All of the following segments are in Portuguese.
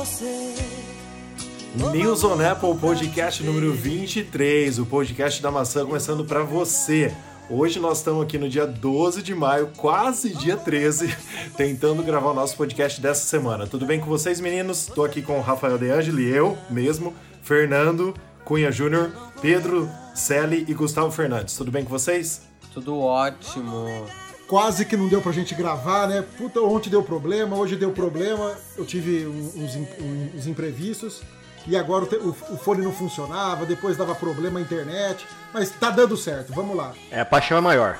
você. News on Apple Podcast número 23, o podcast da maçã começando para você. Hoje nós estamos aqui no dia 12 de maio, quase dia 13, tentando gravar o nosso podcast dessa semana. Tudo bem com vocês, meninos? Estou aqui com o Rafael De Angeli, eu mesmo, Fernando Cunha Júnior, Pedro Selle e Gustavo Fernandes. Tudo bem com vocês? Tudo ótimo quase que não deu pra gente gravar, né? Puta, ontem deu problema, hoje deu problema, eu tive uns, uns imprevistos. E agora o, o, fone não funcionava, depois dava problema a internet, mas tá dando certo, vamos lá. É, a paixão é maior.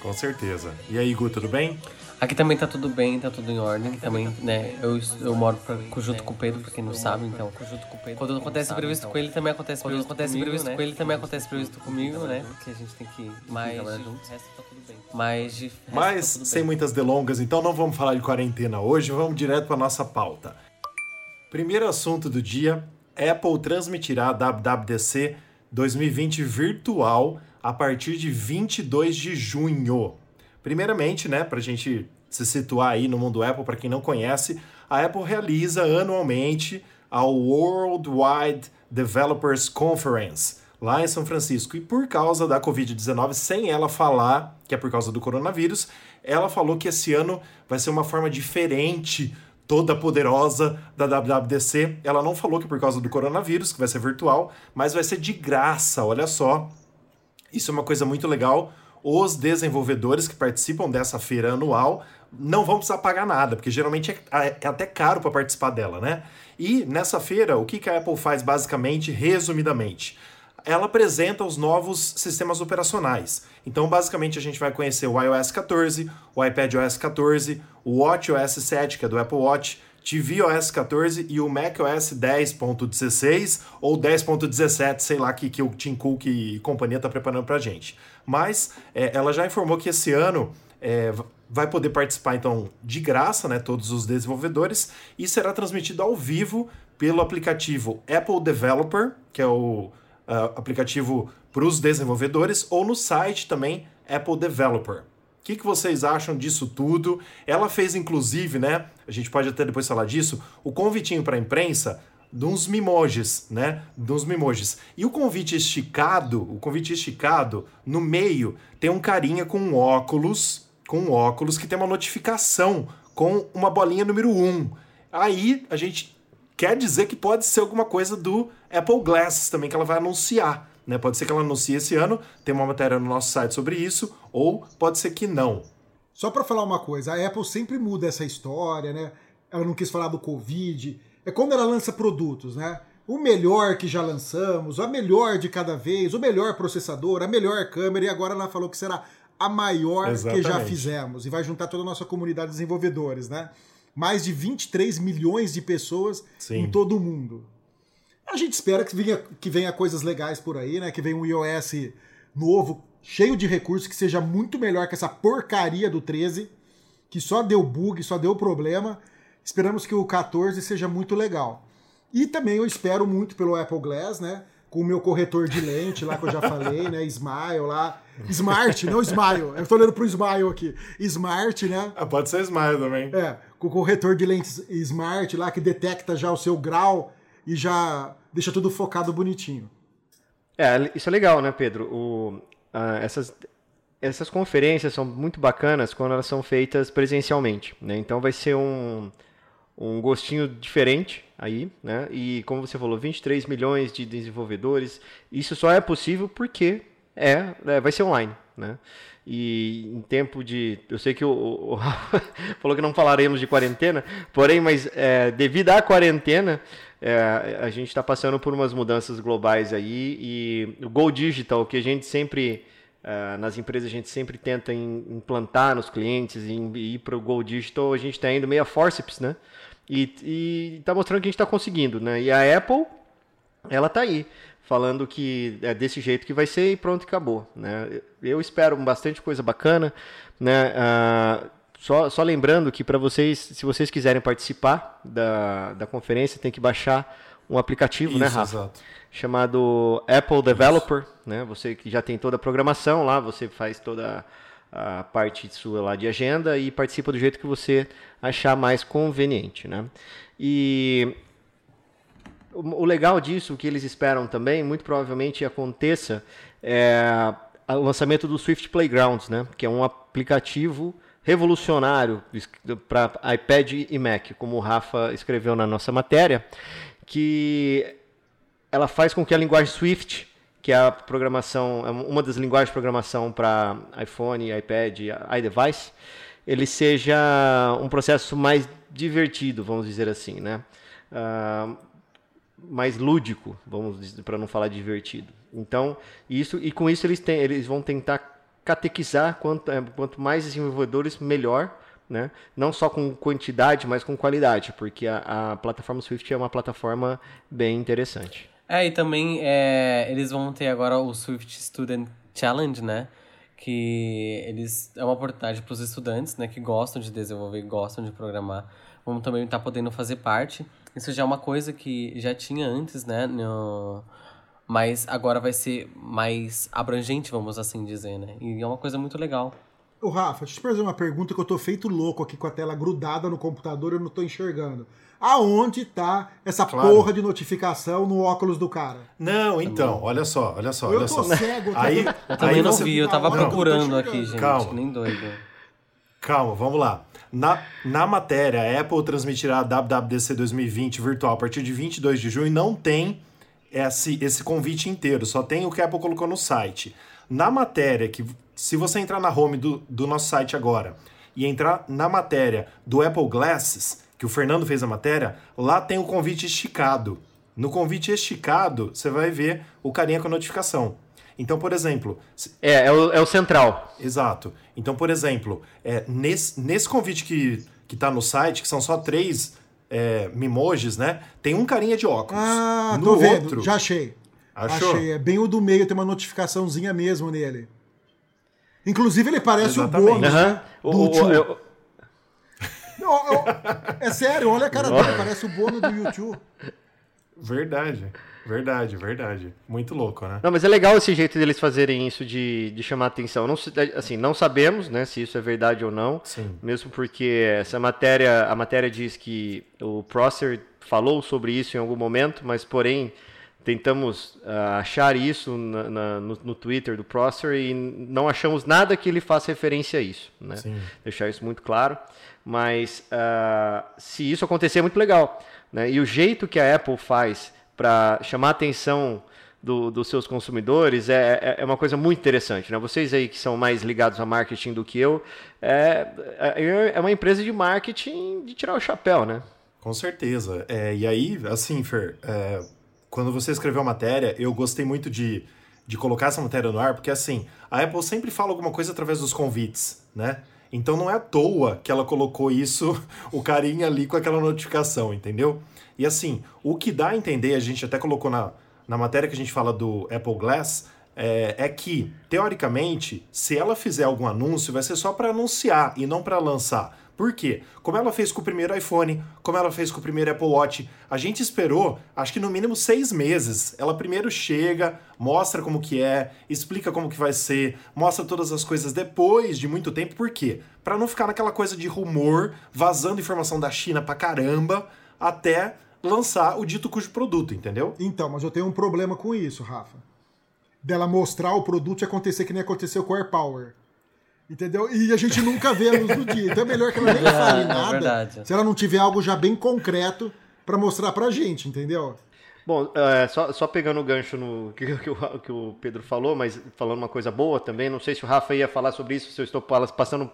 Com certeza. E aí, Gu, tudo bem? Aqui também tá tudo bem, tá tudo em ordem. Também, né, eu, eu moro pra, junto com o Pedro, pra quem não sabe, então. Junto com o Pedro, quando acontece imprevisto com ele, também acontece Quando acontece imprevisto né? com ele, também acontece imprevisto comigo, né? Porque a gente tem que mais juntos. Tá tudo bem. Mas, de Mas tá sem muitas delongas, então não vamos falar de quarentena hoje, vamos direto pra nossa pauta. Primeiro assunto do dia: Apple transmitirá a WWDC 2020 virtual a partir de 22 de junho. Primeiramente, né, para a gente se situar aí no mundo Apple, para quem não conhece, a Apple realiza anualmente a Worldwide Developers Conference lá em São Francisco. E por causa da Covid-19, sem ela falar que é por causa do coronavírus, ela falou que esse ano vai ser uma forma diferente, toda poderosa da WWDC. Ela não falou que é por causa do coronavírus, que vai ser virtual, mas vai ser de graça, olha só. Isso é uma coisa muito legal os desenvolvedores que participam dessa feira anual não vão precisar pagar nada, porque geralmente é, é até caro para participar dela, né? E nessa feira, o que a Apple faz basicamente, resumidamente? Ela apresenta os novos sistemas operacionais. Então, basicamente, a gente vai conhecer o iOS 14, o iPadOS 14, o WatchOS 7, que é do Apple Watch, tvOS 14 e o macOS 10.16 ou 10.17, sei lá, que, que o Tim Cook e companhia tá preparando pra gente. Mas é, ela já informou que esse ano é, vai poder participar, então, de graça, né, todos os desenvolvedores, e será transmitido ao vivo pelo aplicativo Apple Developer, que é o uh, aplicativo para os desenvolvedores, ou no site também Apple Developer. O que, que vocês acham disso tudo? Ela fez, inclusive, né? A gente pode até depois falar disso, o convitinho para a imprensa de uns mimojis, né? De uns mimojis. E o convite esticado, o convite esticado, no meio, tem um carinha com um óculos, com um óculos que tem uma notificação com uma bolinha número 1. Aí a gente quer dizer que pode ser alguma coisa do Apple Glass também que ela vai anunciar. Né? Pode ser que ela anuncie esse ano, tem uma matéria no nosso site sobre isso, ou pode ser que não. Só para falar uma coisa, a Apple sempre muda essa história, né? Ela não quis falar do Covid. É quando ela lança produtos, né? O melhor que já lançamos, a melhor de cada vez, o melhor processador, a melhor câmera, e agora ela falou que será a maior Exatamente. que já fizemos. E vai juntar toda a nossa comunidade de desenvolvedores, né? Mais de 23 milhões de pessoas Sim. em todo o mundo. A gente espera que venha, que venha coisas legais por aí, né? Que venha um iOS novo, cheio de recursos, que seja muito melhor que essa porcaria do 13, que só deu bug, só deu problema. Esperamos que o 14 seja muito legal. E também eu espero muito pelo Apple Glass, né? Com o meu corretor de lente lá que eu já falei, né? Smile lá. Smart, não Smile. Eu tô olhando pro Smile aqui. Smart, né? Ah, pode ser Smile também. É, com o corretor de lentes Smart lá que detecta já o seu grau e já deixa tudo focado bonitinho. É, isso é legal, né, Pedro? O, essas, essas conferências são muito bacanas quando elas são feitas presencialmente, né? Então vai ser um, um gostinho diferente aí, né? E como você falou, 23 milhões de desenvolvedores, isso só é possível porque é, é vai ser online, né? E em tempo de. Eu sei que o, o, o falou que não falaremos de quarentena, porém, mas é, devido à quarentena, é, a gente está passando por umas mudanças globais aí e o Go Digital, que a gente sempre, é, nas empresas, a gente sempre tenta implantar nos clientes e ir para o Go Digital, a gente está indo meio a forceps, né? E está mostrando que a gente está conseguindo, né? E a Apple, ela está aí, falando que é desse jeito que vai ser e pronto, acabou, né? Eu espero bastante coisa bacana, né? Uh, só, só lembrando que para vocês, se vocês quiserem participar da, da conferência, tem que baixar um aplicativo, né, Isso, né, Rafa? Exato. Chamado Apple Developer, Isso. né? Você que já tem toda a programação lá, você faz toda a parte sua lá de agenda e participa do jeito que você achar mais conveniente, né? E o legal disso, o que eles esperam também, muito provavelmente aconteça, é o lançamento do Swift Playgrounds, né? Que é um aplicativo revolucionário para iPad e Mac, como o Rafa escreveu na nossa matéria, que ela faz com que a linguagem Swift, que é a programação, é uma das linguagens de programação para iPhone, iPad, iDevice, ele seja um processo mais divertido, vamos dizer assim, né? Uh, mais lúdico, vamos para não falar divertido. Então, isso e com isso eles, têm, eles vão tentar catequizar quanto, é, quanto mais desenvolvedores, melhor. Né? Não só com quantidade, mas com qualidade, porque a, a plataforma Swift é uma plataforma bem interessante. É, e também é, eles vão ter agora o Swift Student Challenge, né? Que eles é uma oportunidade para os estudantes, né? Que gostam de desenvolver, gostam de programar, vão também estar tá podendo fazer parte. Isso já é uma coisa que já tinha antes, né? No, mas agora vai ser mais abrangente, vamos assim dizer, né? E é uma coisa muito legal. Ô Rafa, deixa eu te fazer uma pergunta que eu tô feito louco aqui com a tela grudada no computador e eu não tô enxergando. Aonde tá essa claro. porra de notificação no óculos do cara? Não, então, olha só, olha só, eu olha tô só. Cego, aí, eu também aí não você... vi, eu tava não, procurando aqui, gente, Calma. nem doido. Calma, vamos lá. Na, na matéria, a Apple transmitirá a WWDC 2020 virtual a partir de 22 de junho. Não tem esse, esse convite inteiro, só tem o que a Apple colocou no site. Na matéria, que se você entrar na home do, do nosso site agora e entrar na matéria do Apple Glasses, que o Fernando fez a matéria, lá tem o convite esticado. No convite esticado, você vai ver o carinha com a notificação. Então, por exemplo. É, é o, é o central. Exato. Então, por exemplo, é, nesse, nesse convite que, que tá no site, que são só três é, mimojis, né? Tem um carinha de óculos. Ah, no tô vendo. Outro, Já achei. Achou? Achei. É bem o do meio, tem uma notificaçãozinha mesmo nele. Inclusive, ele parece Exatamente. o bônus, né? Do o, o, eu... Não, é sério, olha a cara dele, parece o bônus do YouTube. Verdade. Verdade, verdade. Muito louco, né? Não, mas é legal esse jeito deles fazerem isso de, de chamar atenção. Não, assim, não sabemos né, se isso é verdade ou não. Sim. Mesmo porque essa matéria, a matéria diz que o Prosser falou sobre isso em algum momento, mas porém tentamos uh, achar isso na, na, no, no, Twitter do Prosser e não achamos nada que ele faça referência a isso. Né? Deixar isso muito claro. Mas uh, se isso acontecer, é muito legal. Né? E o jeito que a Apple faz para chamar a atenção do, dos seus consumidores é, é, é, uma coisa muito interessante. Né? Vocês aí que são mais ligados a marketing do que eu, é, é, é uma empresa de marketing de tirar o chapéu, né? Com certeza. É, e aí, assim, Fer, é, quando você escreveu a matéria, eu gostei muito de, de colocar essa matéria no ar, porque assim, a Apple sempre fala alguma coisa através dos convites, né? Então não é à toa que ela colocou isso, o carinha ali com aquela notificação, entendeu? E assim, o que dá a entender, a gente até colocou na, na matéria que a gente fala do Apple Glass, é, é que, teoricamente, se ela fizer algum anúncio, vai ser só para anunciar e não para lançar. Por quê? Como ela fez com o primeiro iPhone, como ela fez com o primeiro Apple Watch, a gente esperou, acho que no mínimo seis meses. Ela primeiro chega, mostra como que é, explica como que vai ser, mostra todas as coisas depois de muito tempo. Por quê? Para não ficar naquela coisa de rumor, vazando informação da China pra caramba, até lançar o dito cujo produto, entendeu? Então, mas eu tenho um problema com isso, Rafa. Dela mostrar o produto e acontecer que nem aconteceu com o AirPower. Entendeu? E a gente nunca vê a luz do dia. Então é melhor que ela nem fale é nada é se ela não tiver algo já bem concreto para mostrar pra gente, entendeu? Bom, é, só, só pegando o gancho no que, que, o, que o Pedro falou, mas falando uma coisa boa também, não sei se o Rafa ia falar sobre isso, se eu estou passando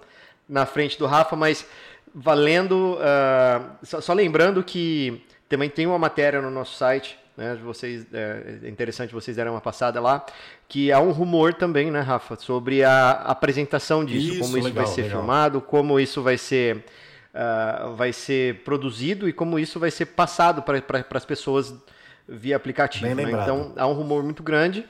na frente do Rafa, mas valendo, uh, só, só lembrando que também tem uma matéria no nosso site, né? Vocês, é, é interessante vocês deram uma passada lá, que há um rumor também, né, Rafa, sobre a apresentação disso, isso, como isso legal, vai ser legal. filmado, como isso vai ser, uh, vai ser produzido e como isso vai ser passado para pra, as pessoas via aplicativo. Né? Então há um rumor muito grande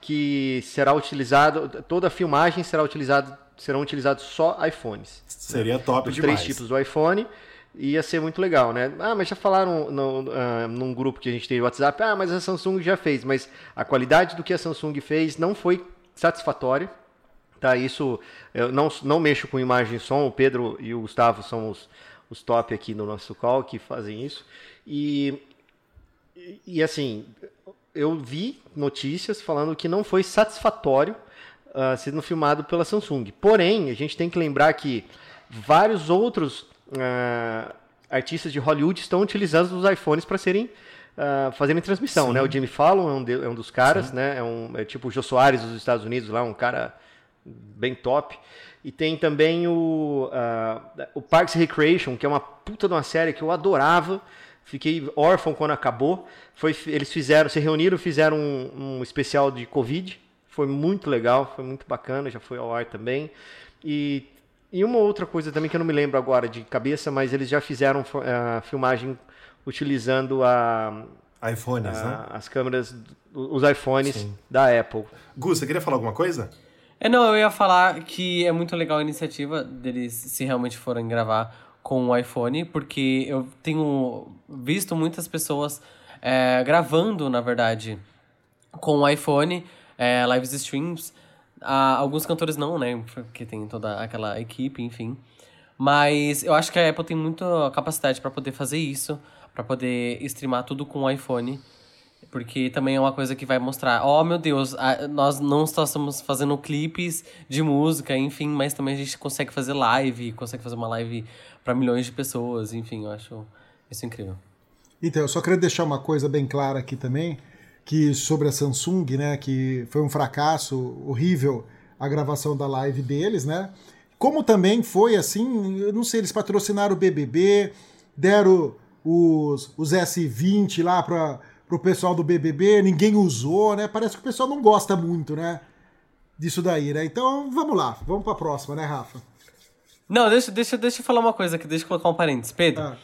que será utilizado, toda a filmagem será utilizada, serão utilizados só iPhones. Seria top Os demais. três tipos do iPhone ia ser muito legal, né? Ah, mas já falaram no, uh, num grupo que a gente tem no WhatsApp, ah, mas a Samsung já fez, mas a qualidade do que a Samsung fez não foi satisfatória, Tá, isso eu não, não mexo com imagem e som, o Pedro e o Gustavo são os, os top aqui no nosso call que fazem isso. E, e assim, eu vi notícias falando que não foi satisfatório uh, sendo filmado pela Samsung. Porém, a gente tem que lembrar que vários outros uh, artistas de Hollywood estão utilizando os iPhones para serem uh, fazerem transmissão, né? O Jimmy Fallon é um, de, é um dos caras, Sim. né? É, um, é tipo o Jô Soares dos Estados Unidos lá, um cara bem top. E tem também o, uh, o Parks Recreation, que é uma puta de uma série que eu adorava. Fiquei órfão quando acabou. Foi, eles fizeram, se reuniram, fizeram um, um especial de Covid. Foi muito legal, foi muito bacana, já foi ao ar também. E, e uma outra coisa também que eu não me lembro agora de cabeça, mas eles já fizeram a uh, filmagem utilizando a, iPhones, a, né? As câmeras, os iPhones Sim. da Apple. Gus, você queria falar alguma coisa? É, não, eu ia falar que é muito legal a iniciativa deles, se realmente forem gravar com o iPhone, porque eu tenho visto muitas pessoas é, gravando, na verdade, com o iPhone, é, lives streams. Ah, alguns cantores não, né? Porque tem toda aquela equipe, enfim. Mas eu acho que a Apple tem muita capacidade para poder fazer isso, para poder streamar tudo com o iPhone. Porque também é uma coisa que vai mostrar, oh, meu Deus, nós não só estamos fazendo clipes de música, enfim, mas também a gente consegue fazer live, consegue fazer uma live para milhões de pessoas, enfim, eu acho isso incrível. Então, eu só queria deixar uma coisa bem clara aqui também, que sobre a Samsung, né, que foi um fracasso horrível a gravação da live deles, né? Como também foi assim, eu não sei, eles patrocinaram o BBB, deram os, os S20 lá para pro pessoal do BBB, ninguém usou, né? Parece que o pessoal não gosta muito, né? Disso daí, né? Então, vamos lá, vamos pra próxima, né, Rafa? Não, deixa, deixa, deixa eu falar uma coisa aqui, deixa eu colocar um parênteses. Pedro, ah.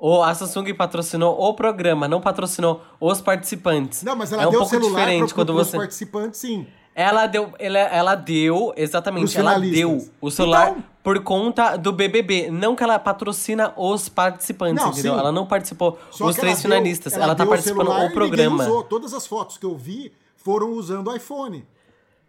O, a Samsung patrocinou o programa, não patrocinou os participantes. Não, mas ela é um deu pouco celular diferente pro, quando você... participantes, sim. Ela deu, ela, ela deu, exatamente, ela deu o celular então... por conta do BBB. Não que ela patrocina os participantes, não, entendeu? Sim. Ela não participou, Só os três finalistas. Ela, ela tá participando do programa. Usou. Todas as fotos que eu vi foram usando o iPhone.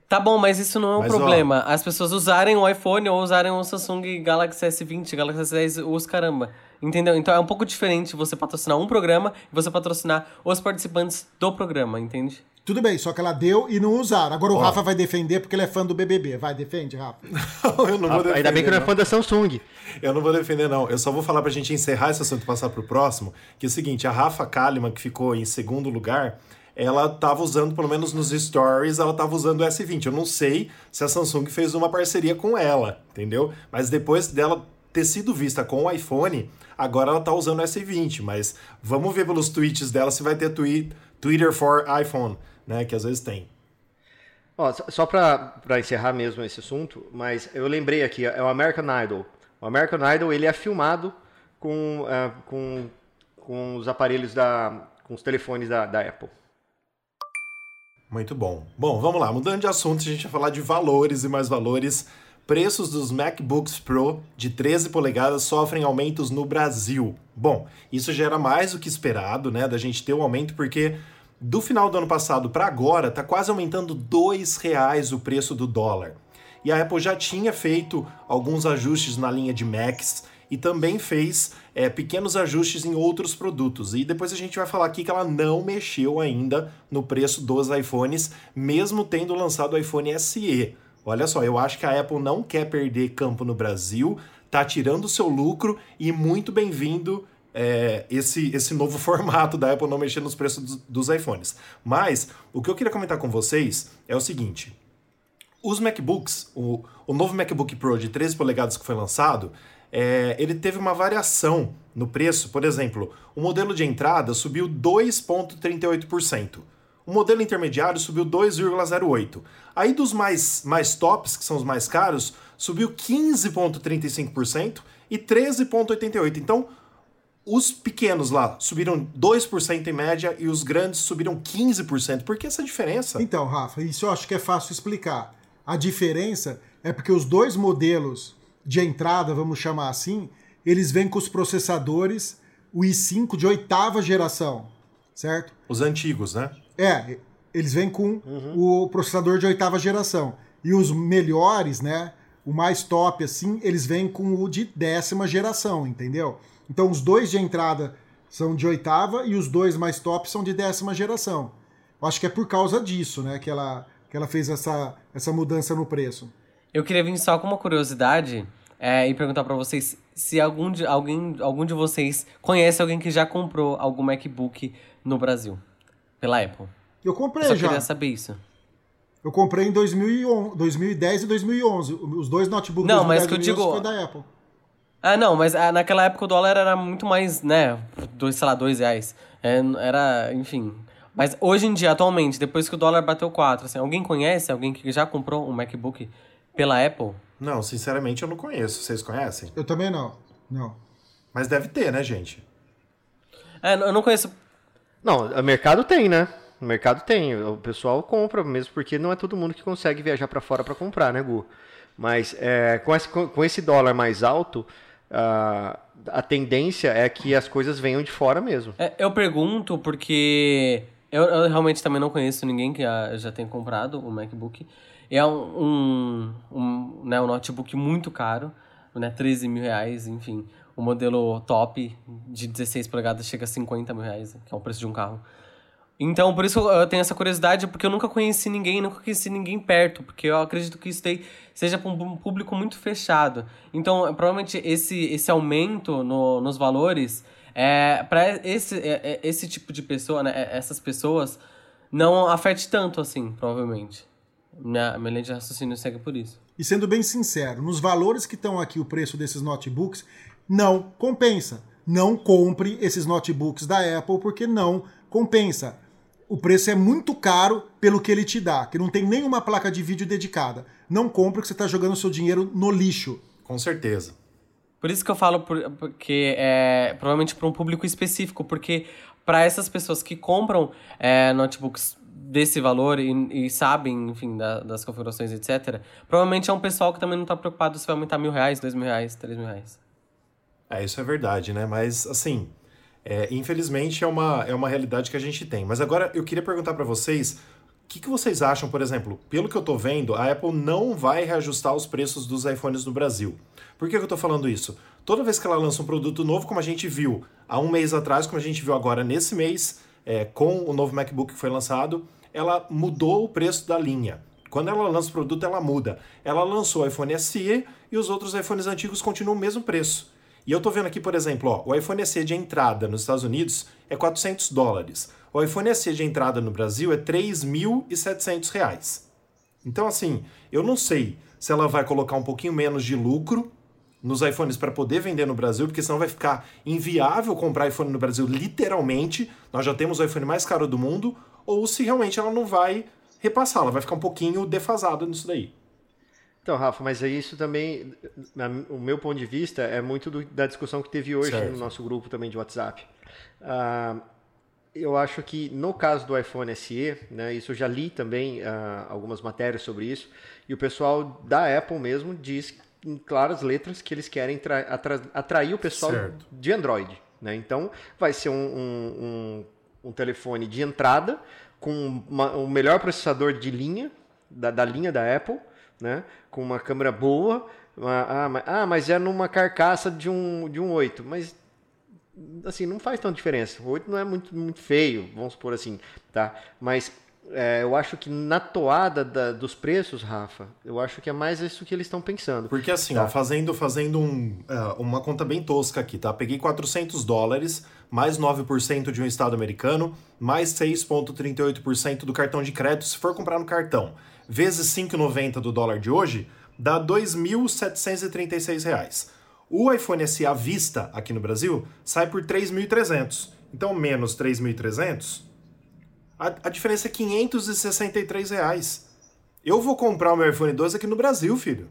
Tá bom, mas isso não é um mas, problema. Ó, As pessoas usarem o iPhone ou usarem o Samsung Galaxy S20, Galaxy S10, os caramba. Entendeu? Então é um pouco diferente você patrocinar um programa e você patrocinar os participantes do programa, entende? Tudo bem, só que ela deu e não usaram. Agora o Ó. Rafa vai defender porque ele é fã do BBB. Vai, defende, Rafa. não, eu não vou defender. Ainda bem que não é fã da Samsung. Eu não vou defender, não. Eu só vou falar pra gente encerrar esse assunto e passar pro próximo. Que é o seguinte, a Rafa Kalimann, que ficou em segundo lugar, ela tava usando, pelo menos nos stories, ela tava usando o S20. Eu não sei se a Samsung fez uma parceria com ela, entendeu? Mas depois dela ter sido vista com o iPhone, agora ela tá usando o S20. Mas vamos ver pelos tweets dela se vai ter tweet, Twitter for iPhone né? Que às vezes tem. Ó, só para encerrar mesmo esse assunto, mas eu lembrei aqui, é o American Idol. O American Idol ele é filmado com, uh, com, com os aparelhos da. com os telefones da, da Apple. Muito bom. Bom, vamos lá, mudando de assunto, a gente vai falar de valores e mais valores. Preços dos MacBooks Pro de 13 polegadas sofrem aumentos no Brasil. Bom, isso já era mais do que esperado, né, da gente ter um aumento, porque do final do ano passado para agora, está quase aumentando dois reais o preço do dólar. E a Apple já tinha feito alguns ajustes na linha de Macs e também fez é, pequenos ajustes em outros produtos. E depois a gente vai falar aqui que ela não mexeu ainda no preço dos iPhones, mesmo tendo lançado o iPhone SE. Olha só, eu acho que a Apple não quer perder campo no Brasil, tá tirando o seu lucro e muito bem-vindo é, esse, esse novo formato da Apple não mexer nos preços dos, dos iPhones. Mas o que eu queria comentar com vocês é o seguinte: os MacBooks, o, o novo MacBook Pro de 13 polegadas que foi lançado, é, ele teve uma variação no preço. Por exemplo, o modelo de entrada subiu 2,38%. O modelo intermediário subiu 2,08%. Aí dos mais, mais tops, que são os mais caros, subiu 15,35% e 13,88%. Então, os pequenos lá subiram 2% em média e os grandes subiram 15%. Por que essa diferença? Então, Rafa, isso eu acho que é fácil explicar. A diferença é porque os dois modelos de entrada, vamos chamar assim, eles vêm com os processadores o i5 de oitava geração, certo? Os antigos, né? É, eles vêm com uhum. o processador de oitava geração. E os melhores, né? O mais top, assim, eles vêm com o de décima geração, entendeu? Então os dois de entrada são de oitava e os dois mais top são de décima geração. Eu acho que é por causa disso, né, que ela, que ela fez essa, essa mudança no preço. Eu queria vir só com uma curiosidade é, e perguntar para vocês se algum de, alguém, algum de vocês conhece alguém que já comprou algum MacBook no Brasil, pela Apple. Eu comprei Eu só já. queria saber isso. Eu comprei em 2011, 2010 e 2011. Os dois notebooks Não, 2010 mas que eu 2011 digo- foi da Apple. Ah, não, mas ah, naquela época o dólar era muito mais, né? Dois, sei lá, dois reais. É, era, enfim. Mas hoje em dia, atualmente, depois que o dólar bateu 4, assim, alguém conhece alguém que já comprou um MacBook pela Apple? Não, sinceramente eu não conheço. Vocês conhecem? Eu também não. Não. Mas deve ter, né, gente? É, eu não conheço. Não, o mercado tem, né? O mercado tem. O pessoal compra mesmo, porque não é todo mundo que consegue viajar para fora para comprar, né, Gu? Mas é, com, esse, com esse dólar mais alto, ah, a tendência é que as coisas venham de fora mesmo. É, eu pergunto porque eu, eu realmente também não conheço ninguém que ah, já tenha comprado o MacBook. É um, um, um, né, um notebook muito caro, né, 13 mil reais, enfim. O modelo top de 16 polegadas chega a 50 mil reais, que é o preço de um carro. Então, por isso eu tenho essa curiosidade, porque eu nunca conheci ninguém, nunca conheci ninguém perto, porque eu acredito que isso daí seja para um público muito fechado. Então, provavelmente esse, esse aumento no, nos valores é para esse, é- é- esse tipo de pessoa, né, é- essas pessoas, não afete tanto assim, provavelmente. Minha, minha linha de raciocínio segue por isso. E sendo bem sincero, nos valores que estão aqui o preço desses notebooks, não compensa. Não compre esses notebooks da Apple porque não compensa. O preço é muito caro pelo que ele te dá, que não tem nenhuma placa de vídeo dedicada. Não compre que você está jogando seu dinheiro no lixo. Com certeza. Por isso que eu falo por- porque é provavelmente para um público específico, porque para essas pessoas que compram é, notebooks desse valor e, e sabem, enfim, da- das configurações, etc., provavelmente é um pessoal que também não está preocupado se vai aumentar mil reais, dois mil reais, três mil reais. É, isso é verdade, né? Mas, assim, é, infelizmente é uma, é uma realidade que a gente tem. Mas agora eu queria perguntar pra vocês, o que, que vocês acham, por exemplo, pelo que eu tô vendo, a Apple não vai reajustar os preços dos iPhones no Brasil. Por que, que eu tô falando isso? Toda vez que ela lança um produto novo, como a gente viu há um mês atrás, como a gente viu agora nesse mês, é, com o novo MacBook que foi lançado, ela mudou o preço da linha. Quando ela lança o produto, ela muda. Ela lançou o iPhone SE e os outros iPhones antigos continuam o mesmo preço. E eu tô vendo aqui, por exemplo, ó, o iPhone SE de entrada nos Estados Unidos é 400 dólares. O iPhone SE de entrada no Brasil é 3.700 reais. Então, assim, eu não sei se ela vai colocar um pouquinho menos de lucro nos iPhones para poder vender no Brasil, porque senão vai ficar inviável comprar iPhone no Brasil, literalmente. Nós já temos o iPhone mais caro do mundo, ou se realmente ela não vai repassar, ela vai ficar um pouquinho defasada nisso daí. Então, Rafa, mas aí isso também, na- o meu ponto de vista, é muito do- da discussão que teve hoje Certo. no nosso grupo também de WhatsApp. Ah, eu acho que no caso do iPhone SE, né, isso eu já li também ah, algumas matérias sobre isso, e o pessoal da Apple mesmo diz em claras letras que eles querem tra- atra- atrair o pessoal Certo. de Android. Né? Então, vai ser um, um- um- um telefone de entrada com uma- o melhor processador de linha, da, da linha da Apple, né? com uma câmera boa. ah, mas, ah, mas é numa carcaça de um, de um 8. Mas, assim, não faz tanta diferença. O 8 não é muito, muito feio, vamos supor assim. Tá? Mas é, eu acho que na toada da- dos preços, Rafa, eu acho que é mais isso que eles estão pensando. Porque assim, Tá. ó, fazendo, fazendo um, é, uma conta bem tosca aqui, tá? Peguei 400 dólares, mais 9% de um estado americano, mais 6,38% do cartão de crédito, se for comprar no cartão, vezes 5,90 do dólar de hoje, dá 2.736 reais. O iPhone SE à vista aqui no Brasil sai por 3.300. Então, menos 3.300, a, a diferença é 563 reais. Eu vou comprar o meu iPhone 12 aqui no Brasil, filho.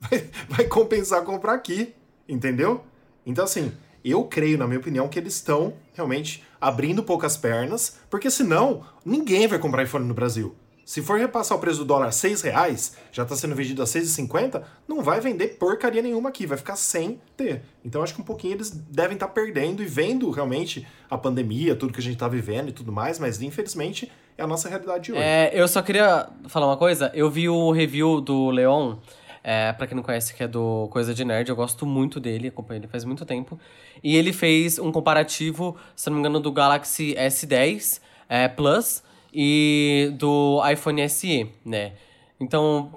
Vai, vai compensar comprar aqui, entendeu? Então, assim, eu creio, na minha opinião, que eles estão realmente abrindo poucas pernas, porque senão ninguém vai comprar iPhone no Brasil. Se for repassar o preço do dólar a 6 reais, já está sendo vendido a 6,50, não vai vender porcaria nenhuma aqui, vai ficar sem ter. Então acho que um pouquinho eles devem estar perdendo e vendo realmente a pandemia, tudo que a gente está vivendo e tudo mais, mas infelizmente é a nossa realidade hoje. É, eu só queria falar uma coisa. Eu vi o review do Leon, é, pra quem não conhece, que é do Coisa de Nerd. Eu gosto muito dele, acompanho ele faz muito tempo. E ele fez um comparativo, se não me engano, do Galaxy S10 é, Plus e do iPhone SE, né? Então,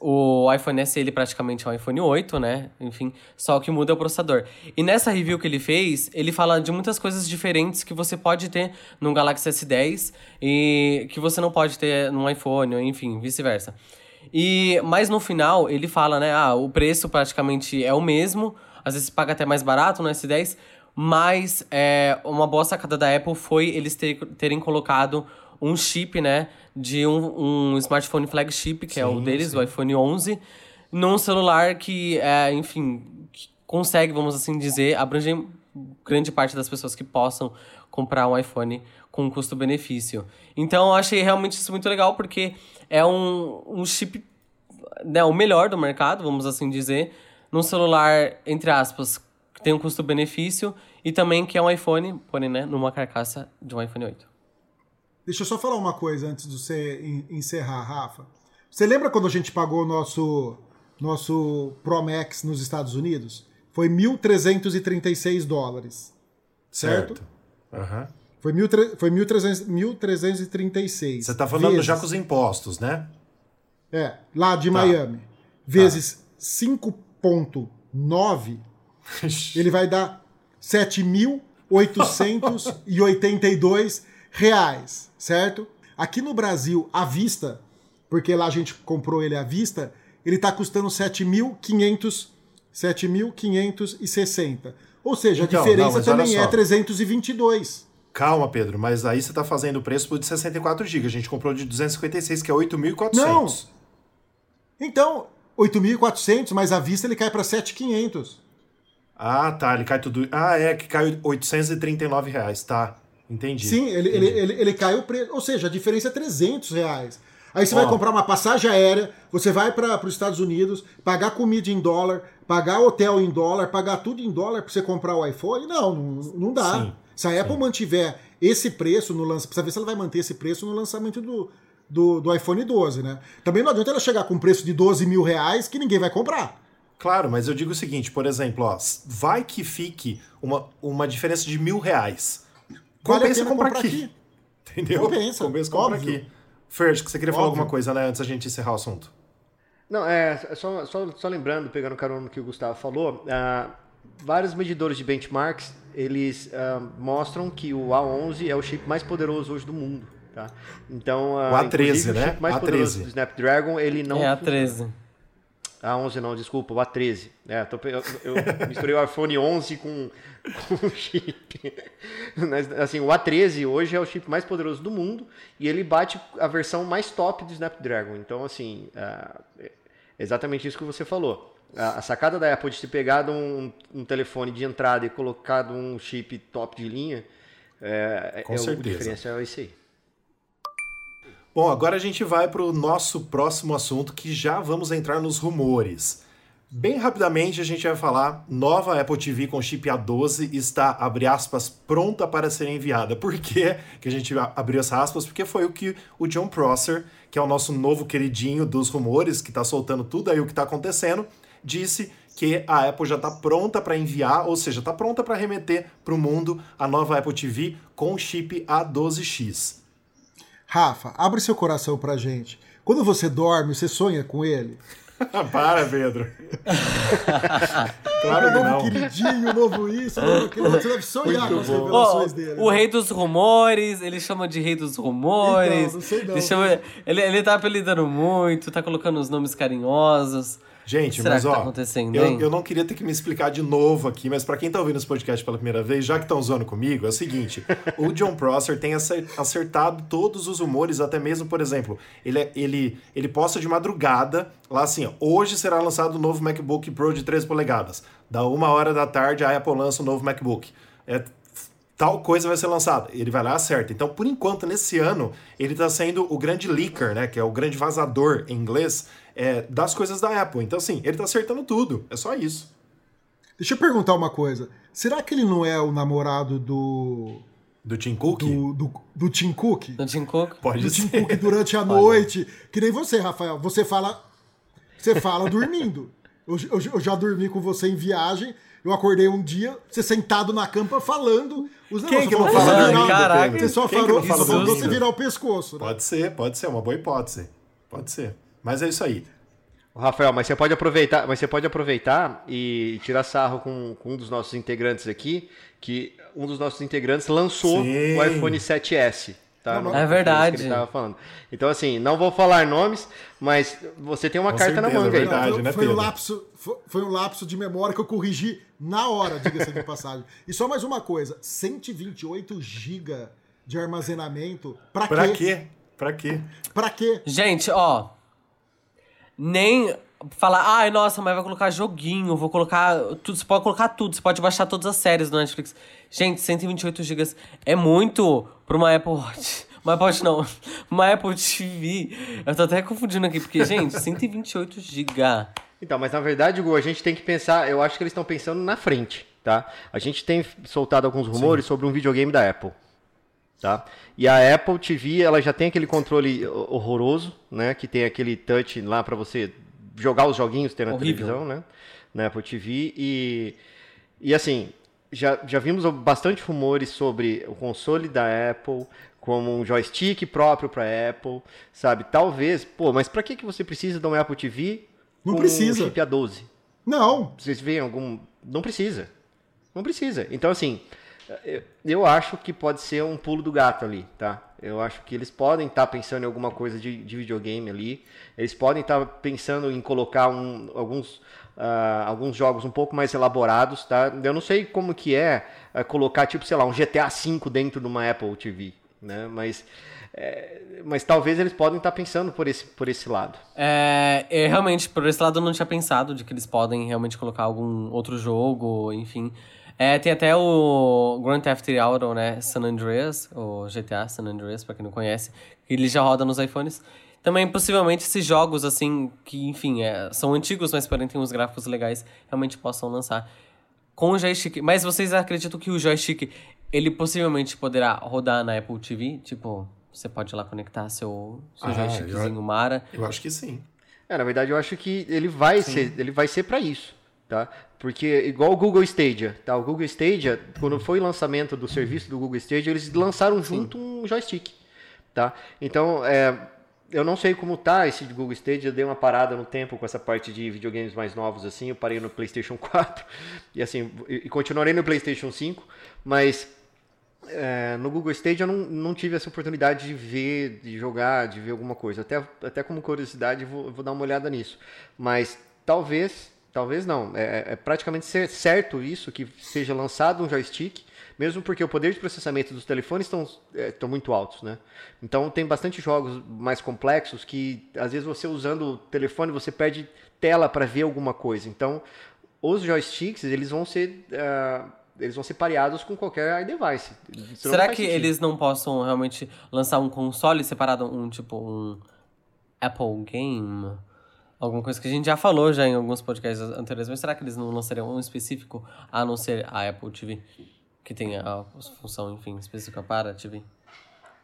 o iPhone SE ele praticamente é um iPhone 8, né? Enfim, só o que muda é o processador. E nessa review que ele fez, ele fala de muitas coisas diferentes que você pode ter no Galaxy S10 e que você não pode ter no iPhone, enfim, vice-versa. E mas no final ele fala, né, ah, o preço praticamente é o mesmo, às vezes paga até mais barato no S10, mas é, uma boa sacada da Apple foi eles ter, terem colocado um chip, né, de um, um smartphone flagship, que sim, é o deles, sim. o iPhone 11, num celular que, é, enfim, que consegue, vamos assim dizer, abranger grande parte das pessoas que possam comprar um iPhone com custo-benefício. Então, eu achei realmente isso muito legal, porque é um, um chip, né, o melhor do mercado, vamos assim dizer, num celular, entre aspas, tem um custo-benefício e também que é um iPhone, porém, né, numa carcaça de um iPhone 8. Deixa eu só falar uma coisa antes de você encerrar, Rafa. Você lembra quando a gente pagou o nosso, nosso Pro Max nos Estados Unidos? Foi 1.336 dólares. Certo? certo. Uhum. Foi, 1.336. Você está falando vezes, já com os impostos, né? É, lá de tá. Miami. Vezes tá. 5,9, ele vai dar 7.882 reais, certo? Aqui no Brasil, à vista, porque lá a gente comprou ele à vista, ele está custando 7.500 7.560. Ou seja, a então, diferença não, também é 322. Calma, Pedro, mas aí você está fazendo o preço por de 64 GB. A gente comprou de 256, que é 8.400. Não. Então, 8.400, mas à vista ele cai para 7.500. Ah, tá, ele cai tudo. Ah, é, que cai 839 reais, tá. Entendi. Sim, ele, entendi. Ele, ele, ele cai o preço. Ou seja, a diferença é 300 reais. Aí você vai comprar uma passagem aérea, você vai para os Estados Unidos, pagar comida em dólar, pagar hotel em dólar, pagar tudo em dólar para você comprar o iPhone? Não, não, não dá. Sim, Se a Apple sim. mantiver esse preço no lançamento, precisa ver se ela vai manter esse preço no lançamento do, do, do, iPhone 12, né? Também não adianta ela chegar com um preço de 12 mil reais que ninguém vai comprar. Claro, mas eu digo o seguinte, por exemplo, ó, vai que fique uma, uma diferença de mil reais Compensa vale comprar, comprar aqui. aqui. Entendeu? Compensa. Compensa comprar aqui. Fer, que você queria Óbvio. falar alguma coisa, né, antes da gente encerrar o assunto. Não, é, só, só, só lembrando, pegando carona no que o Gustavo falou, uh, vários medidores de benchmarks, eles uh, mostram que o A11 é o chip mais poderoso hoje do mundo. Tá? Então, uh, o A13, né? O chip mais A13. poderoso do Snapdragon, ele não... É A13. A11 não, desculpa, o A13. É, tô, eu, eu misturei o iPhone 11 com, com o chip. Mas, assim, o A13 hoje é o chip mais poderoso do mundo e ele bate a versão mais top do Snapdragon. Então, assim, é exatamente isso que você falou. A, a sacada da Apple de ter pegado um, um, telefone de entrada e colocado um chip top de linha, é, com é certeza. o diferencial é isso aí. Bom, agora a gente vai para o nosso próximo assunto, que já vamos entrar nos rumores. Bem rapidamente a gente vai falar, nova Apple TV com chip A12 está, abre aspas, pronta para ser enviada. Por que, que a gente abriu essas aspas? Porque foi o que o John Prosser, que é o nosso novo queridinho dos rumores, que está soltando tudo aí o que está acontecendo, disse que a Apple já está pronta para enviar, ou seja, está pronta para remeter para o mundo a nova Apple TV com chip A12X. Rafa, abre seu coração pra gente. Quando você dorme, você sonha com ele? Para, Pedro. claro que não. queridinho, novo isso, novo aquilo. Você deve sonhar Muito com as bom. revelações oh, dele. O né? rei dos rumores, ele chama de rei dos rumores. Então, não sei não. Ele, chama, ele, ele tá apelidando muito, tá colocando os nomes carinhosos. Gente, Será mas que ó, tá acontecendo, eu, eu, não queria ter que me explicar de novo aqui, mas para quem tá ouvindo esse podcast pela primeira vez, já que estão zoando comigo, é o seguinte: o John Prosser tem acertado todos os rumores, até mesmo, por exemplo, ele, é, ele, ele posta de madrugada, lá assim, ó, hoje será lançado o novo MacBook Pro de 13 polegadas. Da uma hora da tarde, a Apple lança o novo MacBook. É, tal coisa vai ser lançada. Ele vai lá e acerta. Então, por enquanto, nesse ano, ele está sendo o grande leaker, né? Que é o grande vazador em inglês é, das coisas da Apple. Então, assim, ele tá acertando tudo. É só isso. Deixa eu perguntar uma coisa. Será que ele não é o namorado do Do Tim Cook? Do, do, do Tim Cook? Do Tim Cook? Pode do ser. Tim Cook durante a noite. Que nem você, Rafael. Você fala. Você fala dormindo. Eu, eu, eu já dormi com você em viagem. Eu acordei um dia, você sentado na campa falando. Os Quem que não Você fala virar- dormindo, Caraca. Você só Quem que falou não fala dormindo? você virar o pescoço. Né? Pode ser, pode ser, uma boa hipótese. Pode ser. Mas é isso aí. Rafael, mas você pode aproveitar, mas você pode aproveitar e tirar sarro com, com um dos nossos integrantes aqui, que um dos nossos integrantes lançou Sim. o iPhone 7S. Tá? Não, No- mas- É verdade. Que ele tava falando. Então, assim, não vou falar nomes, mas você tem uma Com carta na certeza, manga aí. é verdade. foi, né, foi um lapso, foi, foi um lapso de memória que eu corrigi na hora, diga-se de passagem. E só mais uma coisa: 128 GB de armazenamento. Pra, Pra quê? quê? Pra quê? Pra quê? Gente, ó. Nem falar, ai, nossa, mas vai colocar joguinho, vou colocar. Tudo, você pode colocar tudo, você pode baixar todas as séries do Netflix. Gente, 128 GB é muito pra uma Apple Watch. Uma Apple Watch não, uma Apple TV. Eu tô até confundindo aqui, porque, gente, 128 GB. Então, mas na verdade, Gu, a gente tem que pensar, eu acho que eles estão pensando na frente, tá? A gente tem soltado alguns rumores sobre um videogame da Apple, tá? E a Apple TV, ela já tem aquele controle ho- horroroso, né? Que tem aquele touch lá para você jogar os joguinhos que tem na Horrível. televisão, né? Na Apple TV e e assim, já, já vimos bastante rumores sobre o console da Apple como um joystick próprio para Apple, sabe? Talvez, pô, mas para que que você precisa de uma Apple TV Não com precisa. chip A12? Não. Vocês veem algum. Não precisa. Não precisa. Então, assim, eu, acho que pode ser um pulo do gato ali, tá? Eu acho que eles podem estar pensando em alguma coisa de, de videogame ali. Eles podem estar pensando em colocar um- alguns, ah, alguns jogos um pouco mais elaborados, tá? Eu não sei como que é ah, colocar, tipo, sei lá, um GTA V dentro de uma Apple TV, né? Mas, é, mas talvez eles podem estar pensando por esse, por esse lado. É, é, realmente, por esse lado eu não tinha pensado de que eles podem realmente colocar algum outro jogo, enfim. É, tem até o Grand Theft Auto, né, San Andreas, o GTA San Andreas, pra quem não conhece, que ele já roda nos iPhones. Também, possivelmente, esses jogos, assim, que, enfim, é, são antigos, mas porém tem uns gráficos legais, realmente possam lançar com o joystick. Mas vocês acreditam que o joystick, ele possivelmente poderá rodar na Apple TV? Tipo, você pode lá conectar seu, seu Ah, joystickzinho Mara. Eu acho que sim. É, na verdade, eu acho que ele vai ser, ele vai ser para isso, tá? Porque igual o Google Stadia, tá? O Google Stadia, quando foi o lançamento do serviço do Google Stadia, eles lançaram junto um joystick, tá? Então, é, eu não sei como tá esse Google Stadia, eu dei uma parada no tempo com essa parte de videogames mais novos assim, eu parei no PlayStation 4 e assim, e continuarei no PlayStation 5, mas é, no Google Stadia eu não, não tive essa oportunidade de ver, de jogar, de ver alguma coisa. Até, até como curiosidade, vou, vou dar uma olhada nisso. Mas talvez, talvez não. É, é praticamente cer- certo isso, que seja lançado um joystick, mesmo porque o poder de processamento dos telefones estão é, muito altos, né? Então tem bastante jogos mais complexos que, às vezes, você usando o telefone, você perde tela para ver alguma coisa. Então, os joysticks, eles vão ser... ah, eles vão ser pareados com qualquer iDevice. Isso Será que sentido. eles não possam realmente lançar um console separado, um tipo um Apple Game? Alguma coisa que a gente já falou já em alguns podcasts anteriores, mas será que eles não lançariam um específico a não ser a Apple TV? Que tem a função, enfim, específica para a TV?